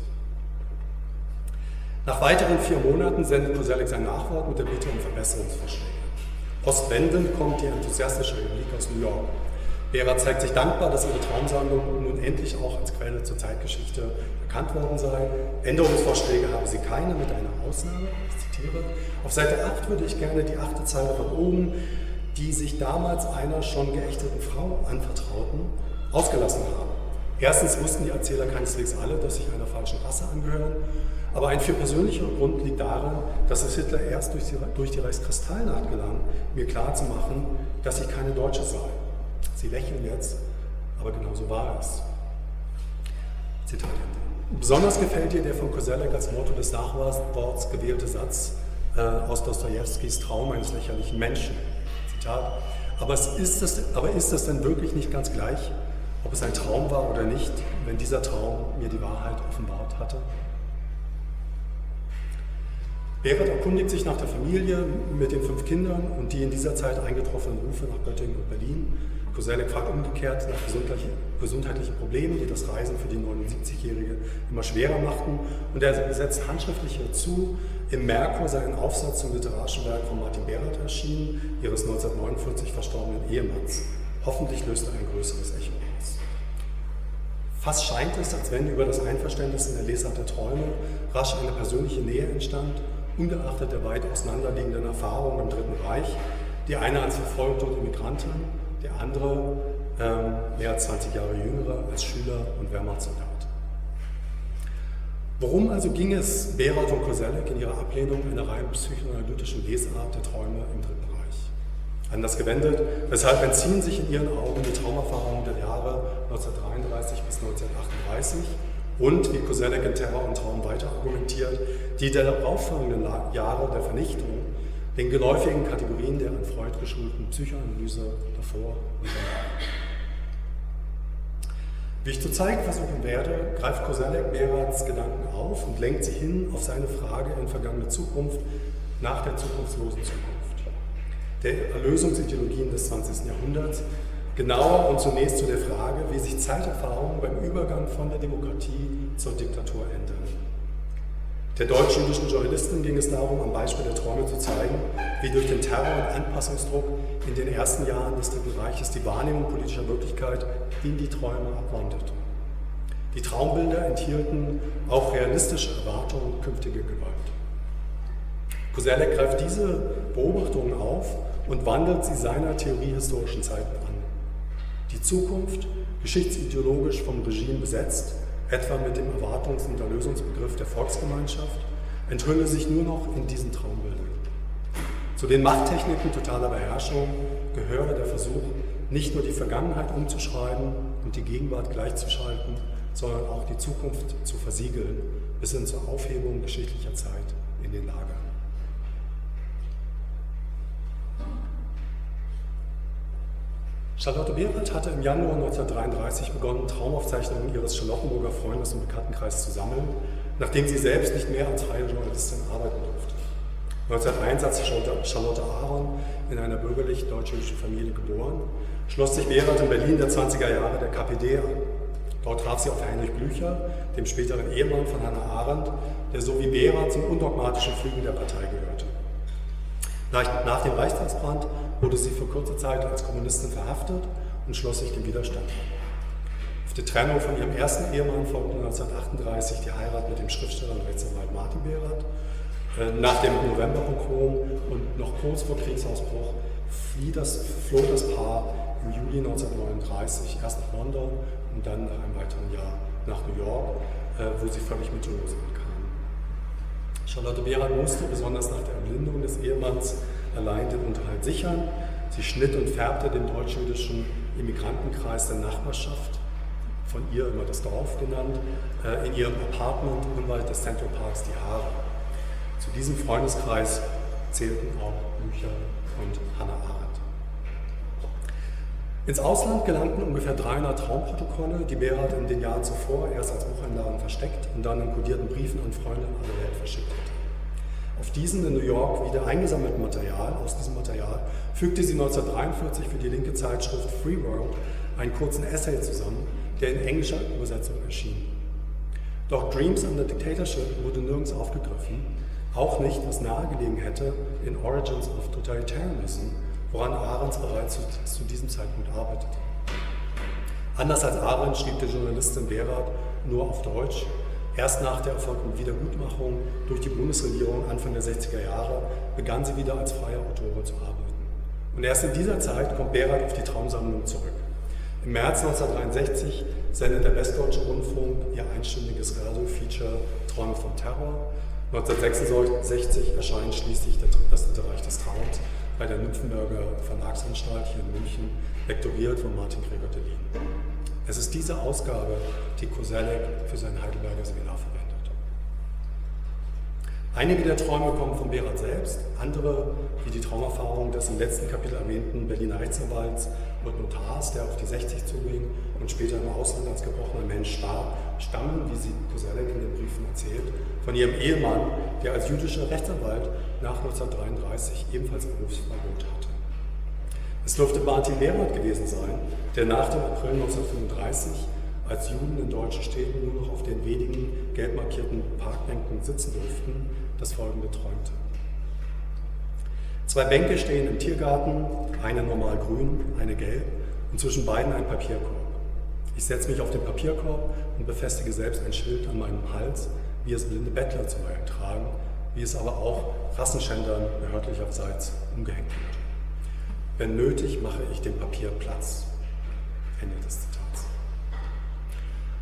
Nach weiteren vier Monaten sendet Koselleck sein Nachwort mit der Bitte um Verbesserungsvorschläge. Postwendend kommt die enthusiastische Republik aus New York. Vera zeigt sich dankbar, dass ihre Traumsammlung nun endlich auch als Quelle zur Zeitgeschichte bekannt worden sei. Änderungsvorschläge habe sie keine, mit einer Ausnahme. Ich zitiere. Auf Seite 8 würde ich gerne die achte Zeile von oben, die sich damals einer schon geächteten Frau anvertrauten, ausgelassen haben. Erstens wussten die Erzähler keineswegs alle, dass sich einer falschen Rasse angehören. Aber ein viel persönlicher Grund liegt darin, dass es Hitler erst durch die, durch die Reichskristallnacht gelang, mir klarzumachen, dass ich keine Deutsche sei. Sie lächeln jetzt, aber genauso war es. Zitat Ende. Besonders gefällt ihr der von Koselleck als Motto des Nachworts gewählte Satz äh, aus Dostojewskis Traum eines lächerlichen Menschen. Zitat. Aber, ist das, aber ist das denn wirklich nicht ganz gleich, ob es ein Traum war oder nicht, wenn dieser Traum mir die Wahrheit offenbart hatte? Berat erkundigt sich nach der Familie mit den fünf Kindern und die in dieser Zeit eingetroffenen Rufe nach Göttingen und Berlin. Koselleck fragt umgekehrt nach gesundheitlichen Problemen, die das Reisen für die 79-Jährige immer schwerer machten. Und er setzt handschriftlich hinzu, im Merkur sei ein Aufsatz zum literarischen Werk von Martin Berat erschienen, ihres 1949 verstorbenen Ehemanns. Hoffentlich löst er ein größeres Echo. Fast scheint es, als wenn über das Einverständnis in der Lesart der Träume rasch eine persönliche Nähe entstand, ungeachtet der weit auseinanderliegenden Erfahrungen im Dritten Reich, die eine als Verfolgte und Immigrantin, der andere, ähm, mehr als 20 Jahre jüngere, als Schüler und Wehrmachtssoldat. Worum also ging es Berat und Koselleck in ihrer Ablehnung einer rein psychoanalytischen Lesart der Träume im Dritten Reich? Anders gewendet, weshalb entziehen sich in ihren Augen die Traumerfahrungen 1938 und, wie Koselleck in Terror und Traum weiter argumentiert, die der darauffolgenden Jahre der Vernichtung den geläufigen Kategorien der an Freud geschulten Psychoanalyse davor. Wie ich zu zeigen versuchen werde, greift Koselleck Berats Gedanken auf und lenkt sie hin auf seine Frage in vergangene Zukunft nach der zukunftslosen Zukunft, der Erlösungsideologien des 20. Jahrhunderts, genauer und zunächst zu der Frage, wie sich Zeiterfahrungen beim Übergang von der Demokratie zur Diktatur ändern. Der deutsch-jüdischen Journalistin ging es darum, am Beispiel der Träume zu zeigen, wie durch den Terror und Anpassungsdruck in den ersten Jahren des Dritten Reiches die Wahrnehmung politischer Wirklichkeit in die Träume abwanderte. Die Traumbilder enthielten auch realistische Erwartungen und künftige Gewalt. Koselleck greift diese Beobachtungen auf und wandelt sie seiner theoriehistorischen Zeiten an. Die Zukunft, geschichtsideologisch vom Regime besetzt, etwa mit dem Erwartungs- und Erlösungsbegriff der Volksgemeinschaft, enthülle sich nur noch in diesen Traumbildern. Zu den Machttechniken totaler Beherrschung gehöre der Versuch, nicht nur die Vergangenheit umzuschreiben und die Gegenwart gleichzuschalten, sondern auch die Zukunft zu versiegeln, bis hin zur Aufhebung geschichtlicher Zeit in den Lagern. Charlotte Behrendt hatte im Januar 1933 begonnen, Traumaufzeichnungen ihres Charlottenburger Freundes im Bekanntenkreis zu sammeln, nachdem sie selbst nicht mehr als freie Journalistin arbeiten durfte. 1901 hat sich Charlotte Aaron in einer bürgerlich deutsch-jüdischen Familie geboren, schloss sich Behrendt in Berlin der 20er Jahre der KPD an. Dort traf sie auf Heinrich Blücher, dem späteren Ehemann von Hannah Arendt, der so wie Behrendt zum undogmatischen Flügel der Partei gehörte. Nach dem Reichstagsbrand wurde sie für kurze Zeit als Kommunistin verhaftet und schloss sich dem Widerstand an. Auf die Trennung von ihrem ersten Ehemann folgte 1938 die Heirat mit dem Schriftsteller und Rechtsanwalt Martin Behrat. Äh, nach dem Novemberpogrom und noch kurz vor Kriegsausbruch das, floh das Paar im Juli 1939 erst nach London und dann nach einem weiteren Jahr nach New York, äh, wo sie völlig mittellos ankam. Charlotte Behrat musste besonders nach der Erblindung des Ehemanns allein den Unterhalt sichern. Sie schnitt und färbte den deutsch-jüdischen Immigrantenkreis der Nachbarschaft, von ihr immer das Dorf genannt, äh, in ihrem Apartment unweit des Central Parks die Haare. Zu diesem Freundeskreis zählten auch Bücher und Hannah Arendt. Ins Ausland gelangten ungefähr 300 Traumprotokolle, die Berat in den Jahren zuvor erst als Bucheinlagen versteckt und dann in kodierten Briefen an Freunde in aller Welt verschickt hatte. Auf diesem in New York wieder eingesammelten Material, aus diesem Material, fügte sie 1943 für die linke Zeitschrift Free World einen kurzen Essay zusammen, der in englischer Übersetzung erschien. Doch Dreams under Dictatorship wurde nirgends aufgegriffen, auch nicht, was nahegelegen hätte, in Origins of Totalitarianism, woran Arendt bereits zu, zu, diesem Zeitpunkt arbeitete. Anders als Arendt schrieb die Journalistin Berat nur auf Deutsch Erst nach der erfolgten Wiedergutmachung durch die Bundesregierung Anfang der 60er Jahre begann sie wieder als freie Autorin zu arbeiten. Und erst in dieser Zeit kommt Berat auf die Traumsammlung zurück. Im März 1963 sendet der Westdeutsche Rundfunk ihr einstündiges Radio-Feature Träume vom Terror. 1966 erscheint schließlich das Dritte Reich des Traums bei der Nymphenberger Verlagsanstalt hier in München, lektoriert von Martin Gregor Delin. Es ist diese Ausgabe, die Koselleck für sein Heidelberger Seminar verwendet. Einige der Träume kommen von Berat selbst, andere, wie die Traumerfahrung des im letzten Kapitel erwähnten Berliner Rechtsanwalts und Notars, der auf die 60 zuging und später im Ausland als gebrochener Mensch starb, stammen, wie sie Koselleck in den Briefen erzählt, von ihrem Ehemann, der als jüdischer Rechtsanwalt nach 1933 ebenfalls Berufsverbot hatte. Es dürfte Martin Berat gewesen sein, der nach dem April 1935 als Juden in deutschen Städten nur noch auf den wenigen gelb markierten Parkbänken sitzen durften, das folgende träumte. Zwei Bänke stehen im Tiergarten, eine normal grün, eine gelb und zwischen beiden ein Papierkorb. Ich setze mich auf den Papierkorb und befestige selbst ein Schild an meinem Hals, wie es blinde Bettler zuweilen tragen, wie es aber auch Rassenschändern behördlicherseits umgehängt wird. Wenn nötig, mache ich dem Papier Platz. Ende des Zitats.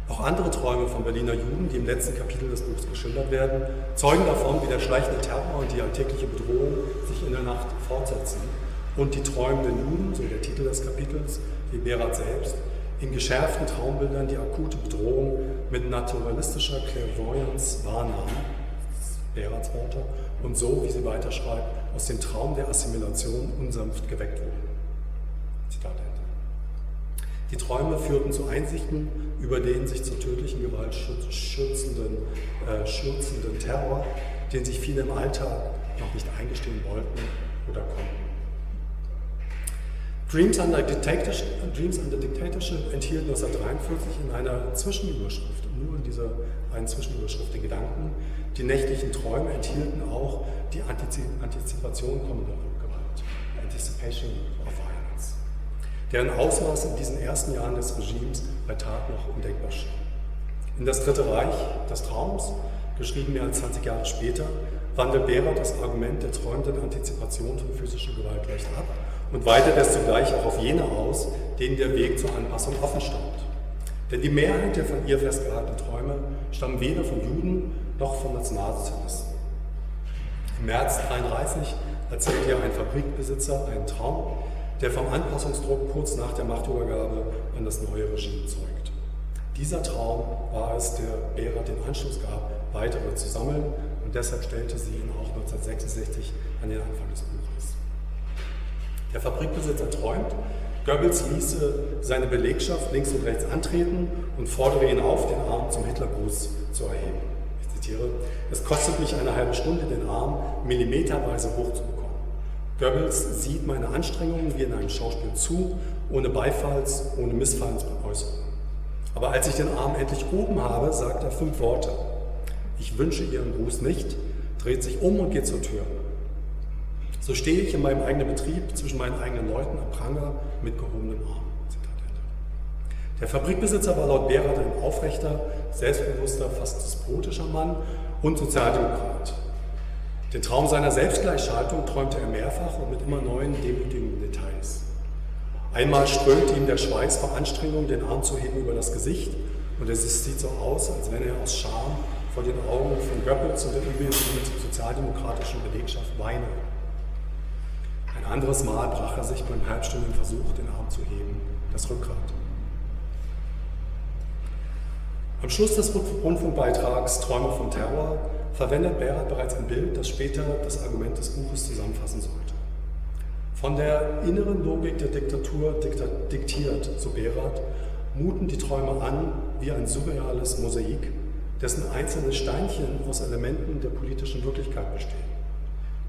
Auch andere Träume von Berliner Juden, die im letzten Kapitel des Buchs geschildert werden, zeugen davon, wie der schleichende Terror und die alltägliche Bedrohung sich in der Nacht fortsetzen und die träumenden Juden, so der Titel des Kapitels, wie Berat selbst, in geschärften Traumbildern die akute Bedrohung mit naturalistischer Clairvoyance wahrnahmen, Berats Worte, und so, wie sie weiterschreibt, aus dem Traum der Assimilation unsanft geweckt wurden. Zitat Ende. Die Träume führten zu Einsichten über den sich zur tödlichen Gewalt schürzenden, äh, schürzenden Terror, den sich viele im Alltag noch nicht eingestehen wollten oder konnten. Dreams Under, Dreams Under Dictatorship enthielt 1943 in einer Zwischenüberschrift, nur in dieser einen Zwischenüberschrift den Gedanken, die nächtlichen Träume enthielten auch die Antizipation kommender Gewalt, Anticipation of Violence, deren Ausmaß in diesen ersten Jahren des Regimes bei Tat noch undenkbar schien. In das Dritte Reich des Traums, geschrieben mehr als 20 Jahre später, wandelt Behrer das Argument der träumenden Antizipation von physischer Gewalt leicht ab und weitet es zugleich auch auf jene aus, denen der Weg zur Anpassung offen stand. Denn die Mehrheit der von ihr festgehaltenen Träume stammen weder von Juden noch von Nationalsozialisten. Im März 1933 erzählt ihr ein Fabrikbesitzer einen Traum, der vom Anpassungsdruck kurz nach der Machtübergabe an das neue Regime zeugt. Dieser Traum war es, der Behrer den Anschluss gab, weitere zu sammeln und deshalb stellte sie ihn auch 1966 an den Anfang des Buches. Der Fabrikbesitzer träumt, Goebbels ließe seine Belegschaft links und rechts antreten und fordere ihn auf, den Arm zum Hitlergruß zu erheben. Zitiere, es kostet mich eine halbe Stunde, den Arm millimeterweise hochzubekommen. Goebbels sieht meine Anstrengungen wie in einem Schauspiel zu, ohne Beifalls-, ohne Missfallensäußerungen. Aber als ich den Arm endlich oben habe, sagt er fünf Worte. Ich wünsche Ihren Gruß nicht, dreht sich um und geht zur Tür. So stehe ich in meinem eigenen Betrieb zwischen meinen eigenen Leuten am Pranger mit gehobenem Arm. Der Fabrikbesitzer war laut Behrat ein aufrechter, selbstbewusster, fast despotischer Mann und Sozialdemokrat. Den Traum seiner Selbstgleichschaltung träumte er mehrfach und mit immer neuen, demütigenden Details. Einmal strömte ihm der Schweiß vor Anstrengung, den Arm zu heben über das Gesicht und es sieht so aus, als wenn er aus Scham vor den Augen von Goebbels und der überwiegend sozialdemokratischen Belegschaft weine. Ein anderes Mal brach er sich beim halbstündigen Versuch, den Arm zu heben, das Rückgrat. Am Schluss des Rundfunkbeitrags Träume vom Terror verwendet Berat bereits ein Bild, das später das Argument des Buches zusammenfassen sollte. Von der inneren Logik der Diktatur diktiert, so Berat, muten die Träume an wie ein surreales Mosaik, dessen einzelne Steinchen aus Elementen der politischen Wirklichkeit bestehen.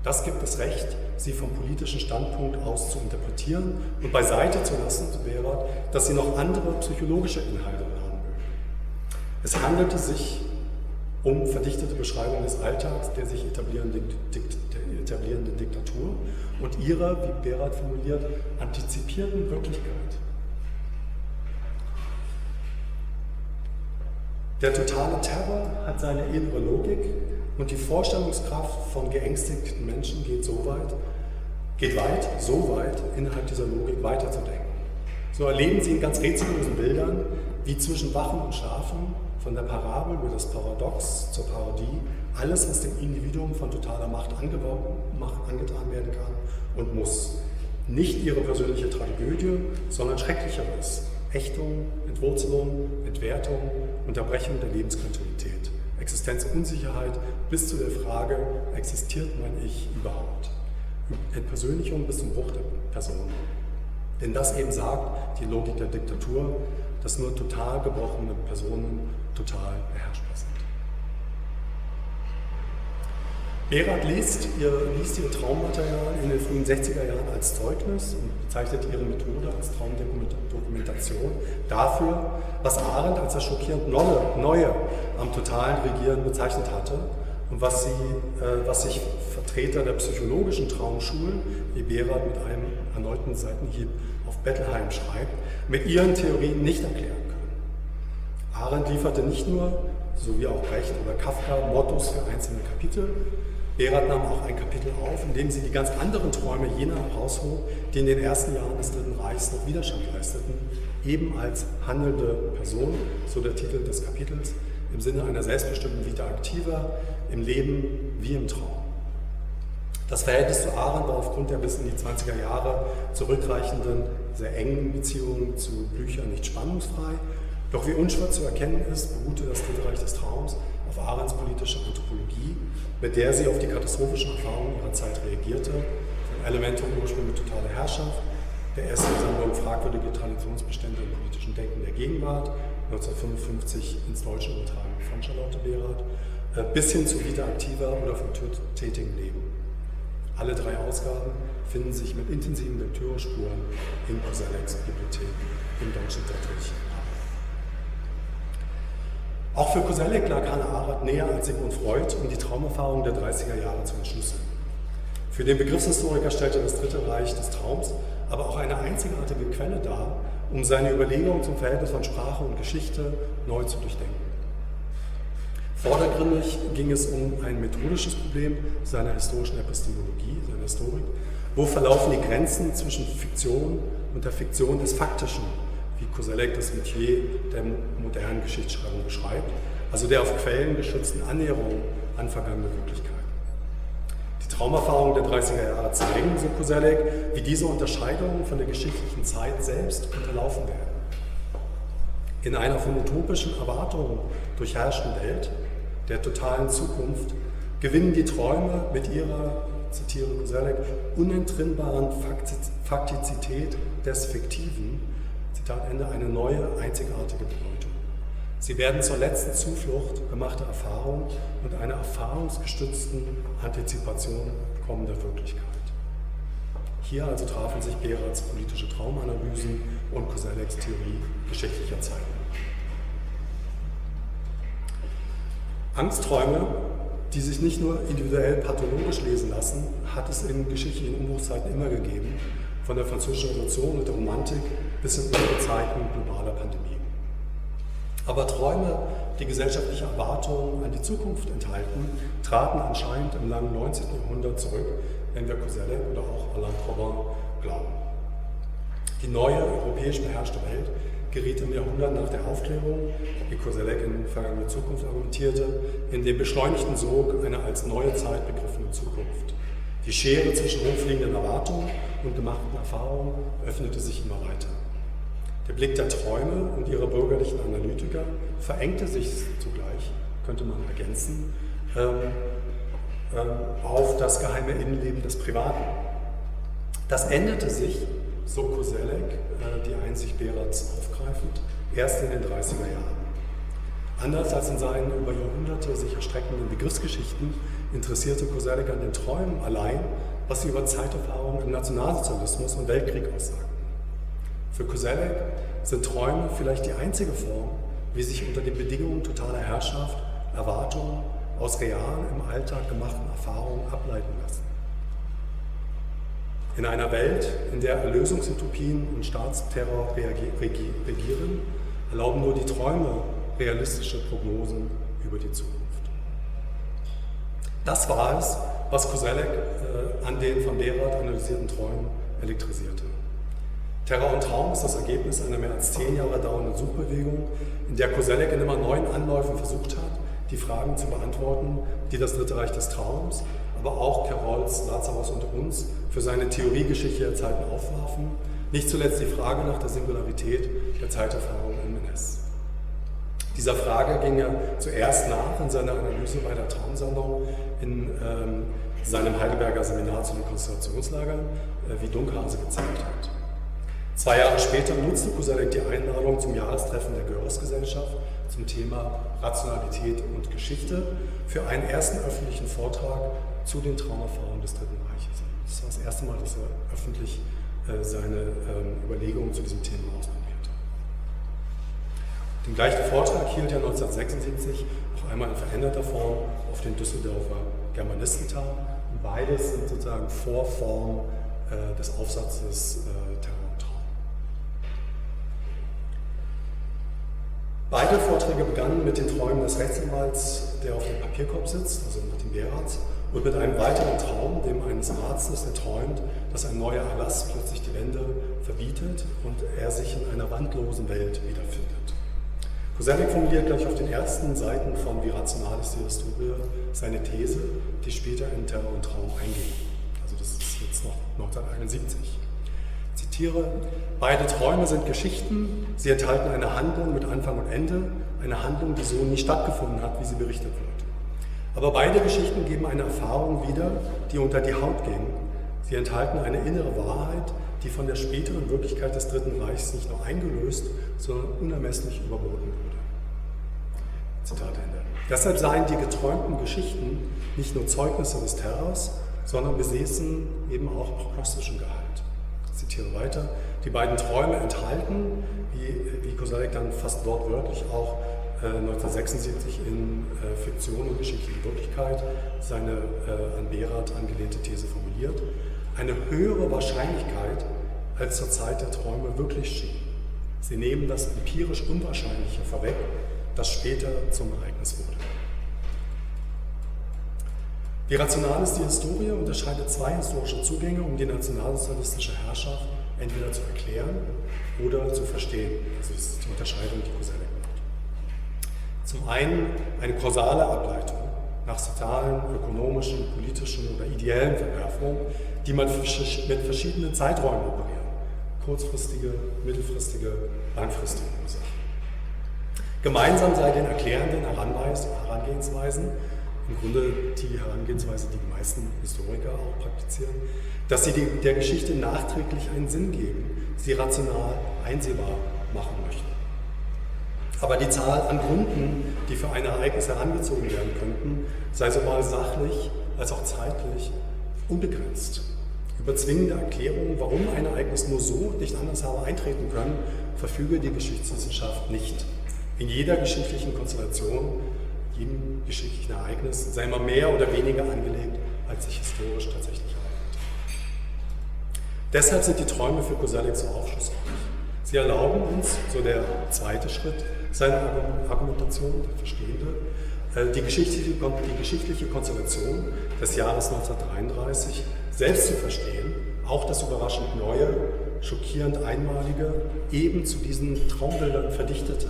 Das gibt das Recht, sie vom politischen Standpunkt aus zu interpretieren und beiseite zu lassen, so Berat, dass sie noch andere psychologische Inhalte. Es handelte sich um verdichtete Beschreibung des Alltags der sich etablierenden, Dikt der etablierenden Diktatur und ihrer, wie Berat formuliert, antizipierten Wirklichkeit. Der totale Terror hat seine innere Logik und die Vorstellungskraft von geängstigten Menschen geht so weit, geht weit, so weit, innerhalb dieser Logik weiterzudenken. So erleben Sie in ganz rätsellosen Bildern, wie zwischen Wachen und Schlafen von der Parabel über das Paradox zur Parodie alles, was dem Individuum von totaler Macht angetan werden kann und muss. Nicht ihre persönliche Tragödie, sondern Schrecklicheres. Ächtung, Entwurzelung, Entwertung, Unterbrechung der Lebenskontinuität, Existenzunsicherheit bis zu der Frage, existiert mein Ich überhaupt? Entpersönlichung bis zum Bruch der Person. Denn das eben sagt die Logik der Diktatur, dass nur total gebrochene Personen total beherrschbar sind. Berat liest ihr, liest ihr Traummaterial in den frühen 60er Jahren als Zeugnis und bezeichnet ihre Methode als Traumdokumentation dafür, was Arendt als das schockierend Neue, am totalen Regieren bezeichnet hatte und was, sie, äh, was sich Vertreter der psychologischen Traumschulen, wie Berat mit einem erneuten Seitenhieb auf Bettelheim schreibt, mit ihren Theorien nicht erklären können. Arendt lieferte nicht nur, so wie auch Brecht oder Kafka, Mottos für einzelne Kapitel, Berat nahm auch ein Kapitel auf, in dem sie die ganz anderen Träume jener heraushob, die in den ersten Jahren des Dritten Reichs noch Widerstand leisteten eben als handelnde Person, so der Titel des Kapitels, im Sinne einer selbstbestimmten Vita Activa, im Leben wie im Traum. Das Verhältnis zu Aaron war aufgrund der bis in die 20er Jahre zurückreichenden, sehr engen Beziehungen zu Büchern nicht spannungsfrei. Doch wie unschwer zu erkennen ist, beruhte das Dritte des Traums auf Ahrens politische Anthropologie, mit der sie auf die katastrophischen Erfahrungen ihrer Zeit reagierte, von Elemente und Ursprünge totaler Herrschaft, der ersten Sammlung fragwürdige Traditionsbestände im politischen Denken der Gegenwart, 1955 ins Deutsche übertragen von Charlotte Behrath, äh, bis hin zu Vita Activa oder vom tätigen Leben. Alle drei Ausgaben finden sich mit intensiven Lektürespuren in Kosellecks Bibliothek im Deutschen Literaturarchiv. Auch für Koselleck lag Hannah Arendt näher als Sigmund Freud, um die Traumerfahrung der 30er Jahre zu entschlüsseln. Für den Begriffshistoriker stellte das Dritte Reich des Traums aber auch eine einzigartige Quelle dar, um seine Überlegungen zum Verhältnis von Sprache und Geschichte neu zu durchdenken. Vordergründig ging es um ein methodisches Problem seiner historischen Epistemologie, seiner Historik. Wo verlaufen die Grenzen zwischen Fiktion und der Fiktion des Faktischen, wie Koselleck das Metier der modernen Geschichtsschreibung beschreibt, also der auf Quellen geschützten Annäherung an vergangene Wirklichkeit. Die Traumerfahrungen der 30er Jahre zeigen, so Koselleck, wie diese Unterscheidungen von der geschichtlichen Zeit selbst unterlaufen werden. In einer von utopischen Erwartungen durchherrschten Welt der totalen Zukunft gewinnen die Träume mit ihrer, zitiere Koselleck, unentrinnbaren Faktizität des Fiktiven, Zitat Ende, eine neue, einzigartige Bedeutung. Sie werden zur letzten Zuflucht gemachter Erfahrung und einer erfahrungsgestützten Antizipation kommender Wirklichkeit. Hier also trafen sich Berats politische Traumanalysen und Kosellecks Theorie geschichtlicher Zeiten. Angstträume, die sich nicht nur individuell pathologisch lesen lassen, hat es in geschichtlichen Umbruchszeiten immer gegeben, von der Französischen Revolution und der Romantik bis in unsere Zeiten globaler Pandemie. Aber Träume, die gesellschaftliche Erwartungen an die Zukunft enthalten, traten anscheinend im langen 19. Jahrhundert zurück, wenn wir Coselleck oder auch Alain Robin glauben. Die neue europäisch beherrschte Welt geriet im Jahrhundert nach der Aufklärung, wie Koselleck in vergangene Zukunft argumentierte, in den beschleunigten Sog einer als neue Zeit begriffenen Zukunft. Die Schere zwischen hochfliegenden Erwartungen und gemachten Erfahrungen öffnete sich immer weiter. Der Blick der Träume und ihrer bürgerlichen Analytiker verengte sich zugleich, könnte man ergänzen, ähm, ähm, auf das geheime Innenleben des Privaten. Das änderte sich so Koselleck, äh, die Einsicht Berats aufgreifend, erst in den 30er Jahren. Anders als in seinen über Jahrhunderte sich erstreckenden Begriffsgeschichten interessierte Koselleck an den Träumen allein, was sie über Zeiterfahrungen im Nationalsozialismus und Weltkrieg aussagten. Für Koselleck sind Träume vielleicht die einzige Form, wie sich unter den Bedingungen totaler Herrschaft Erwartungen aus realen, im Alltag gemachten Erfahrungen ableiten lassen. In einer Welt, in der Erlösungsutopien und Staatsterror regieren, erlauben nur die Träume realistische Prognosen über die Zukunft. Das war es, was Koselleck äh, an den von Behrath analysierten Träumen elektrisierte. Terror und Traum ist das Ergebnis einer mehr als zehn Jahre dauernden Suchbewegung, in der Koselleck in immer neuen Anläufen versucht hat, die Fragen zu beantworten, die das Dritte Reich des Traums, aber auch Carols Lazarus und uns für seine Theoriegeschichte der Zeiten aufwarfen. Nicht zuletzt die Frage nach der Singularität der Zeiterfahrung in Menes. Dieser Frage ging er zuerst nach in seiner Analyse bei der Traumsammlung in ähm, seinem Heidelberger Seminar zu den Konzentrationslagern, äh, wie Dunkhase gezeigt hat. Zwei Jahre später nutzte Kusalek die Einladung zum Jahrestreffen der Görres-Gesellschaft zum Thema Rationalität und Geschichte für einen ersten öffentlichen Vortrag zu den Traumerfahrungen des Dritten Reiches. Das war das erste Mal, dass er öffentlich äh, seine ähm, Überlegungen zu diesem Thema ausprobierte. Den gleichen Vortrag hielt er 1976 noch einmal in veränderter Form auf den Düsseldorfer Germanistentag. Beides sind sozusagen Vorformen äh, des Aufsatzes äh, Terror und Traum. Beide Vorträge begannen mit den Träumen des Rechtsanwalts, der auf dem Papierkorb sitzt, also Martin Beratz, und mit einem weiteren Traum, dem eines Arztes, der träumt, dass ein neuer Erlass plötzlich die Wände verbietet und er sich in einer wandlosen Welt wiederfindet. Koselleck formuliert gleich auf den ersten Seiten von Wie rational ist die Historie seine These, die später in Terror und Traum eingeht. Also das ist jetzt noch 1971. Ich zitiere, beide Träume sind Geschichten, sie enthalten eine Handlung mit Anfang und Ende, eine Handlung, die so nie stattgefunden hat, wie sie berichtet wird. Aber beide Geschichten geben eine Erfahrung wieder, die unter die Haut ging. Sie enthalten eine innere Wahrheit, die von der späteren Wirklichkeit des Dritten Reichs nicht nur eingelöst, sondern unermesslich überboten wurde. Zitat Ende. Deshalb seien die geträumten Geschichten nicht nur Zeugnisse des Terrors, sondern besäßen eben auch prognostischen Gehalt. Ich zitiere weiter. Die beiden Träume enthalten, wie, wie Kosalek dann fast wortwörtlich auch 1976 äh, in äh, Fiktion und geschichtliche Wirklichkeit seine äh, an Behrat angelehnte These formuliert, eine höhere Wahrscheinlichkeit als zur Zeit der Träume wirklich schien. Sie nehmen das empirisch Unwahrscheinliche vorweg, das später zum Ereignis wurde. Wie rational ist die Historie unterscheidet zwei historische Zugänge, um die nationalsozialistische Herrschaft entweder zu erklären oder zu verstehen. Das ist die Unterscheidung, die macht. Zum einen eine kausale Ableitung nach sozialen, ökonomischen, politischen oder ideellen Verwerfungen, die man mit verschiedenen Zeiträumen operiert. Kurzfristige, mittelfristige, langfristige Ursachen. Gemeinsam sei den erklärenden Herangehensweisen, im Grunde die Herangehensweise, die die meisten Historiker auch praktizieren, dass sie der Geschichte nachträglich einen Sinn geben, sie rational einsehbar machen möchten. Aber die Zahl an Gründen, die für ein Ereignis herangezogen werden könnten, sei sowohl sachlich als auch zeitlich unbegrenzt. Über zwingende Erklärungen, warum ein Ereignis nur so nicht anders habe eintreten können, verfüge die Geschichtswissenschaft nicht. In jeder geschichtlichen Konstellation, jedem geschichtlichen Ereignis sei immer mehr oder weniger angelegt, als sich historisch tatsächlich ereignet. Deshalb sind die Träume für Koselleck so aufschlussreich. Sie erlauben uns, so der zweite Schritt seiner Argumentation, der Verstehende, äh, die geschichtliche, die geschichtliche Konstellation des Jahres 1933 selbst zu verstehen, auch das überraschend Neue, schockierend Einmalige, eben zu diesen Traumbildern verdichtete,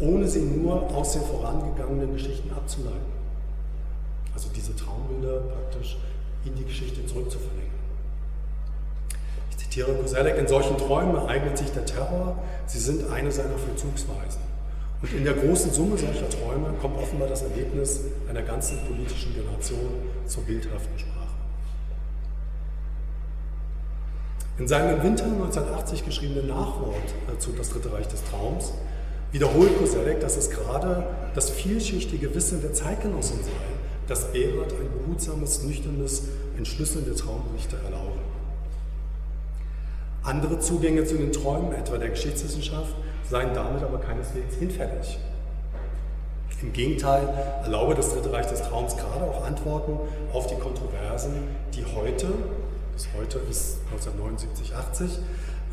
ohne sie nur aus den vorangegangenen Geschichten abzuleiten. Also diese Traumbilder praktisch in die Geschichte zurückzuverlegen. Ich zitiere Koselleck, in solchen Träumen ereignet sich der Terror, sie sind eine seiner Vollzugsweisen. Und in der großen Summe solcher Träume kommt offenbar das Erlebnis einer ganzen politischen Generation zur bildhaften Sprache. In seinem im Winter 1980 geschriebenen Nachwort äh, zu Das Dritte Reich des Traums wiederholt Koselleck, dass es gerade das vielschichtige Wissen der Zeitgenossen sei, das Behrat ein behutsames, nüchternes Entschlüsseln der Traumberichte erlaube. Andere Zugänge zu den Träumen, etwa der Geschichtswissenschaft, seien damit aber keineswegs hinfällig. Im Gegenteil erlaube das Dritte Reich des Traums gerade auch Antworten auf die Kontroversen, die heute, das heute ist 1979, 80,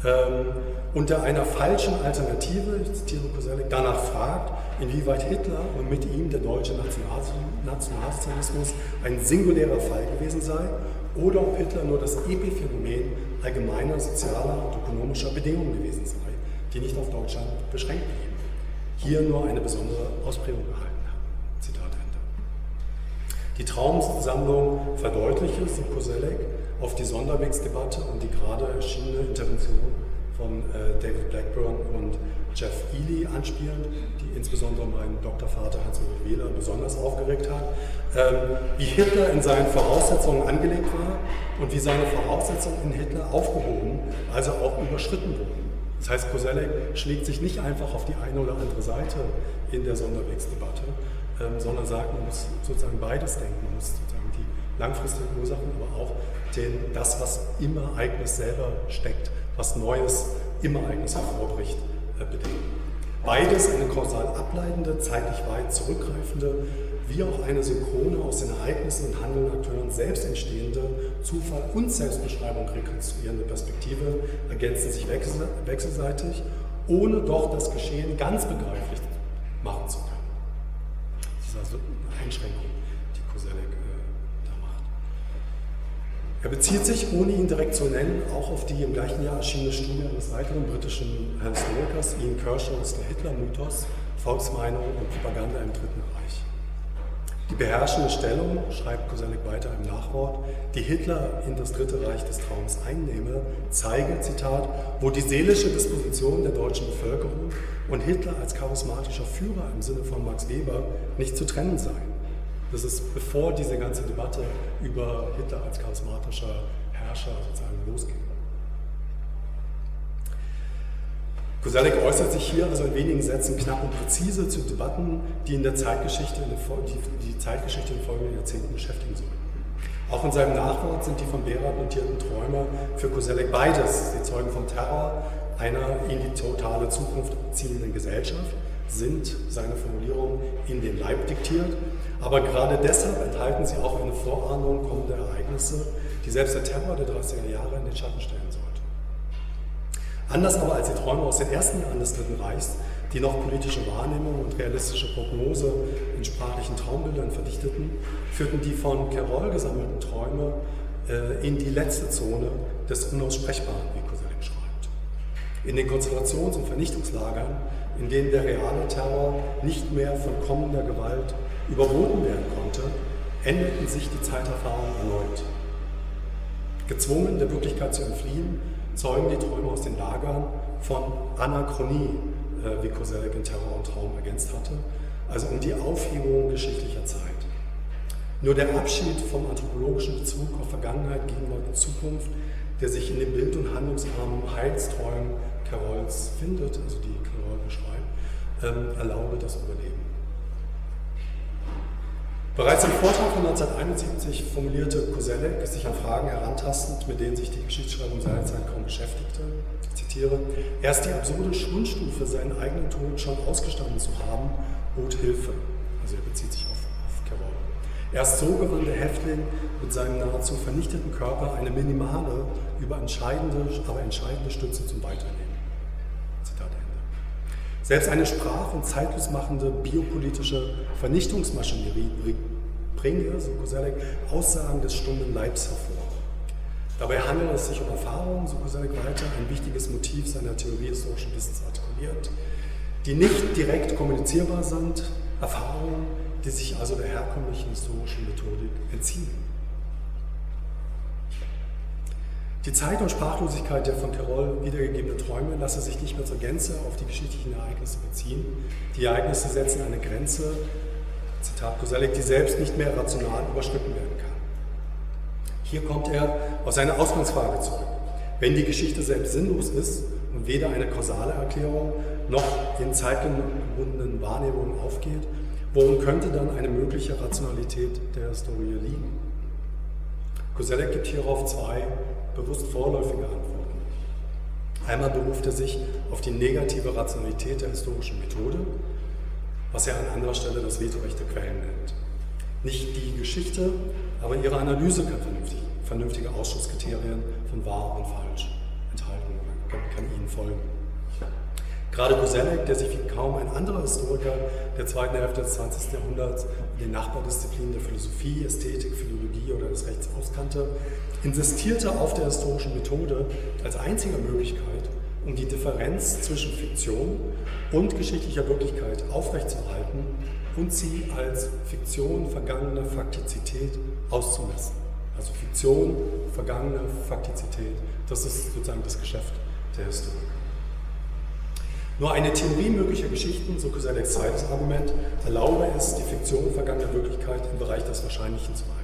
ähm, unter einer falschen Alternative, ich zitiere Koselleck, danach fragt, inwieweit Hitler und mit ihm der deutsche Nationalsozialismus ein singulärer Fall gewesen sei oder ob Hitler nur das Epiphänomen allgemeiner sozialer und ökonomischer Bedingungen gewesen sei, die nicht auf Deutschland beschränkt blieben, hier nur eine besondere Ausprägung gehalten haben. Zitat Ende. Die Traumsammlung verdeutliche, sieht Koselleck, auf die Sonderwegsdebatte und die gerade erschienene Intervention von äh, David Blackburn und Jeff Ely anspielen, die insbesondere meinen Doktorvater Hans-Ulrich Wähler besonders aufgeregt hat, ähm, wie Hitler in seinen Voraussetzungen angelegt war und wie seine Voraussetzungen in Hitler aufgehoben, also auch überschritten wurden. Das heißt, Koselleck schlägt sich nicht einfach auf die eine oder andere Seite in der Sonderwegsdebatte, ähm, sondern sagt, man muss sozusagen beides denken. Man muss sozusagen die langfristigen Ursachen, aber auch den, das, was im Ereignis selber steckt, was Neues im Ereignis hervorbricht, bedenken. Beides eine kausal ableitende, zeitlich weit zurückgreifende, wie auch eine synchrone aus den Ereignissen und handelnden Akteuren selbst entstehende Zufall und Selbstbeschreibung rekonstruierende Perspektive ergänzen sich wechselseitig, ohne doch das Geschehen ganz begreiflich machen zu können. Das ist also eine Einschränkung, die Koselleck äh, da macht. Er bezieht sich, ohne ihn direkt zu nennen, auch auf die im gleichen Jahr erschienene Studie eines weiteren britischen Historikers, Ian Kershaws, der Hitler-Mythos, Volksmeinung und Propaganda im Dritten Reich. Die beherrschende Stellung, schreibt Koselleck weiter im Nachwort, die Hitler in das Dritte Reich des Traums einnehme, zeige, Zitat, wo die seelische Disposition der deutschen Bevölkerung und Hitler als charismatischer Führer im Sinne von Max Weber nicht zu trennen seien. Das ist bevor diese ganze Debatte über Hitler als charismatischer Herrscher sozusagen losging. Koselleck äußert sich hier also in wenigen Sätzen knapp und präzise zu Debatten, die in der Zeitgeschichte, in der, die, die Zeitgeschichte in folgenden Jahrzehnten beschäftigen sollen. Auch in seinem Nachwort sind die von Behrat notierten Träume für Koselleck beides. Sie zeugen vom Terror einer in die totale Zukunft zielenden Gesellschaft, sind, seine Formulierung, in den Leib diktiert aber gerade deshalb enthalten sie auch eine Vorahnung kommender Ereignisse, die selbst der Terror der 30er Jahre in den Schatten stellen sollte. Anders aber als die Träume aus den ersten Jahren des Dritten Reichs, die noch politische Wahrnehmung und realistische Prognose in sprachlichen Traumbildern verdichteten, führten die von Carroll gesammelten Träume äh, in die letzte Zone des Unaussprechbaren, wie Koselleck schreibt. In den Konzentrations- und Vernichtungslagern, in denen der reale Terror nicht mehr von kommender Gewalt überwunden werden konnte, änderten sich die Zeiterfahrungen erneut. Gezwungen, der Wirklichkeit zu entfliehen, zeugen die Träume aus den Lagern von Anachronie, äh, wie Koselleck in Terror und Traum ergänzt hatte, also um die Aufhebung geschichtlicher Zeit. Nur der Abschied vom anthropologischen Bezug auf Vergangenheit, Gegenwart und Zukunft, der sich in den bild- und handlungsarmen Heilsträumen Carolls findet, also die Carol beschreibt, ähm, erlaube das Überleben. Bereits im Vortrag von 1971 formulierte Koselleck sich an Fragen herantastend, mit denen sich die Geschichtsschreibung seiner Zeit kaum beschäftigte. Ich zitiere, erst die absurde Schwundstufe, seinen eigenen Tod schon ausgestanden zu haben, bot Hilfe. Also er bezieht sich auf, auf Carol. Erst so gewann der Häftling mit seinem nahezu vernichteten Körper eine minimale, über entscheidende, aber entscheidende Stütze zum Weiterleben. Zitat. Selbst eine sprach- und zeitlos machende biopolitische Vernichtungsmaschinerie bringe, so Koselleck, Aussagen des stummen Leibs hervor. Dabei handelt es sich um Erfahrungen, so Koselleck weiter, ein wichtiges Motiv seiner Theorie historischen Wissens artikuliert, die nicht direkt kommunizierbar sind, Erfahrungen, die sich also der herkömmlichen historischen Methodik entziehen. Die Zeit und Sprachlosigkeit der von Carroll wiedergegebenen Träume lasse sich nicht mehr zur Gänze auf die geschichtlichen Ereignisse beziehen. Die Ereignisse setzen eine Grenze Zitat Koselleck, die selbst nicht mehr rational überschritten werden kann. Hier kommt er auf seine Ausgangsfrage zurück. Wenn die Geschichte selbst sinnlos ist und weder eine kausale Erklärung noch in zeitgebundenen Wahrnehmungen aufgeht, worum könnte dann eine mögliche Rationalität der Historie liegen? Koselleck gibt hierauf zwei bewusst vorläufige Antworten. Einmal beruft er sich auf die negative Rationalität der historischen Methode, was er an anderer Stelle das Vetorecht der Quellen nennt. Nicht die Geschichte, aber ihre Analyse kann vernünftig, vernünftige Ausschusskriterien von wahr und falsch enthalten oder kann, kann ihnen folgen. Gerade Koselleck, der sich wie kaum ein anderer Historiker der zweiten Hälfte des 20. Jahrhunderts in den Nachbardisziplinen der Philosophie, Ästhetik, Philologie oder des Rechts auskannte, insistierte auf der historischen Methode als einziger Möglichkeit, um die Differenz zwischen Fiktion und geschichtlicher Wirklichkeit aufrechtzuerhalten und sie als Fiktion vergangene Faktizität auszumessen. Also Fiktion, vergangene Faktizität, das ist sozusagen das Geschäft der Historiker. Nur eine Theorie möglicher Geschichten, so Cosellecks zweites Argument, erlaube es, die Fiktion vergangener Wirklichkeit im Bereich des Wahrscheinlichen zu halten.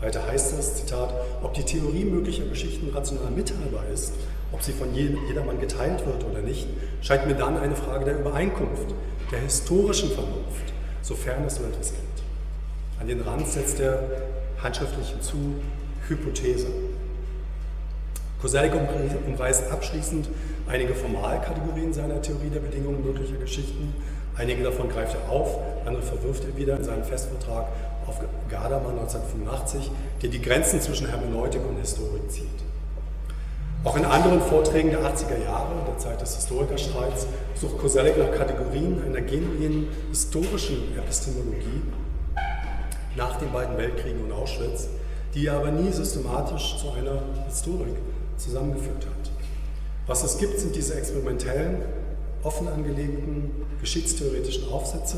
Weiter heißt es, Zitat, ob die Theorie möglicher Geschichten rational mitteilbar ist, ob sie von jedermann geteilt wird oder nicht, scheint mir dann eine Frage der Übereinkunft, der historischen Vernunft, sofern es so etwas gibt. An den Rand setzt er handschriftlich hinzu Hypothese. Koselleck umreißt abschließend einige Formalkategorien seiner Theorie der Bedingungen möglicher Geschichten. Einige davon greift er auf, andere verwirft er wieder in seinem Festvertrag auf Gardermann 1985, der die Grenzen zwischen Hermeneutik und Historik zieht. Auch in anderen Vorträgen der 80er Jahre, der Zeit des Historikerstreits, sucht Koselleck nach Kategorien einer genuinen historischen Epistemologie nach den beiden Weltkriegen und Auschwitz, die er aber nie systematisch zu einer Historik zusammengeführt hat. Was es gibt, sind diese experimentellen, offen angelegten, geschichtstheoretischen Aufsätze,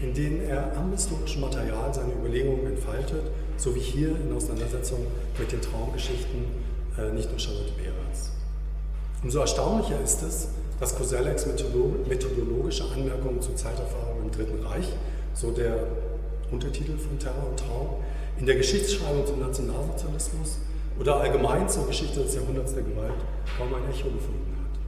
in denen er am historischen Material seine Überlegungen entfaltet, so wie hier in Auseinandersetzung mit den Traumgeschichten äh, nicht nur Charlotte Behrens. Umso erstaunlicher ist es, dass Kosellecks methodologische Anmerkungen zur Zeiterfahrung im Dritten Reich, so der Untertitel von Terror und Traum, in der Geschichtsschreibung zum Nationalsozialismus oder allgemein zur Geschichte des Jahrhunderts der Gewalt kaum ein Echo gefunden hat.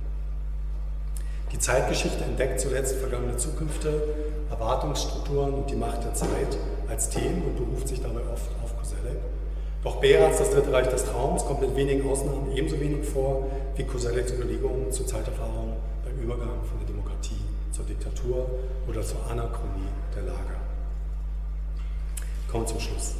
Die Zeitgeschichte entdeckt zuletzt vergangene Zukünfte, Erwartungsstrukturen und die Macht der Zeit als Themen und beruft sich dabei oft auf Koselleck. Doch Behrats, das Dritte Reich des Traums, kommt mit wenigen Ausnahmen ebenso wenig vor wie Kosellecks Überlegungen zur Zeiterfahrung beim Übergang von der Demokratie zur Diktatur oder zur Anachronie der Lage. Kommen zum Schluss.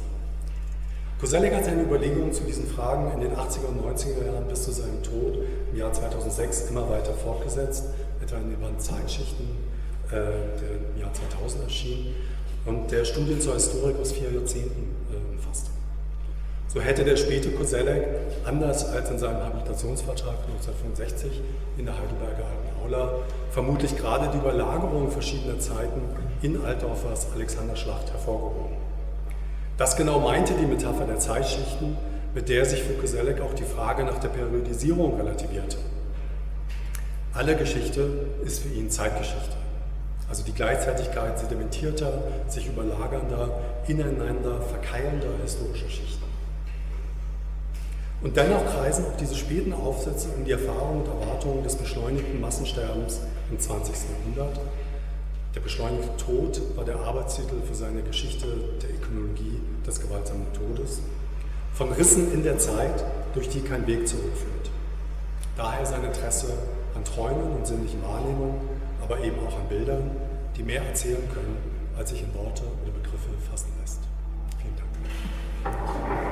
Koselleck hat seine Überlegungen zu diesen Fragen in den 80er und 90er Jahren bis zu seinem Tod im Jahr 2006 immer weiter fortgesetzt, etwa in den Band Zeitschichten, äh, der im Jahr 2000 erschien und der Studien zur Historik aus vier Jahrzehnten äh. So hätte der späte Koselleck, anders als in seinem Habilitationsvertrag 1965 in der Heidelberger Alten Aula, vermutlich gerade die Überlagerung verschiedener Zeiten in Altdorfers Alexanderschlacht hervorgehoben. Das genau meinte die Metapher der Zeitschichten, mit der sich für Koselleck auch die Frage nach der Periodisierung relativierte. Alle Geschichte ist für ihn Zeitgeschichte. Also die Gleichzeitigkeit sedimentierter, sich überlagernder, ineinander verkeilender historischer Schichten. Und dennoch kreisen auch diese späten Aufsätze um die Erfahrungen und Erwartungen des beschleunigten Massensterbens im 20. Jahrhundert der beschleunigte Tod war der Arbeitstitel für seine Geschichte der Ökonologie des gewaltsamen Todes. Von Rissen in der Zeit, durch die kein Weg zurückführt. Daher sein Interesse an Träumen und sinnlichen Wahrnehmungen, aber eben auch an Bildern, die mehr erzählen können, als sich in Worte oder Begriffe fassen lässt. Vielen Dank.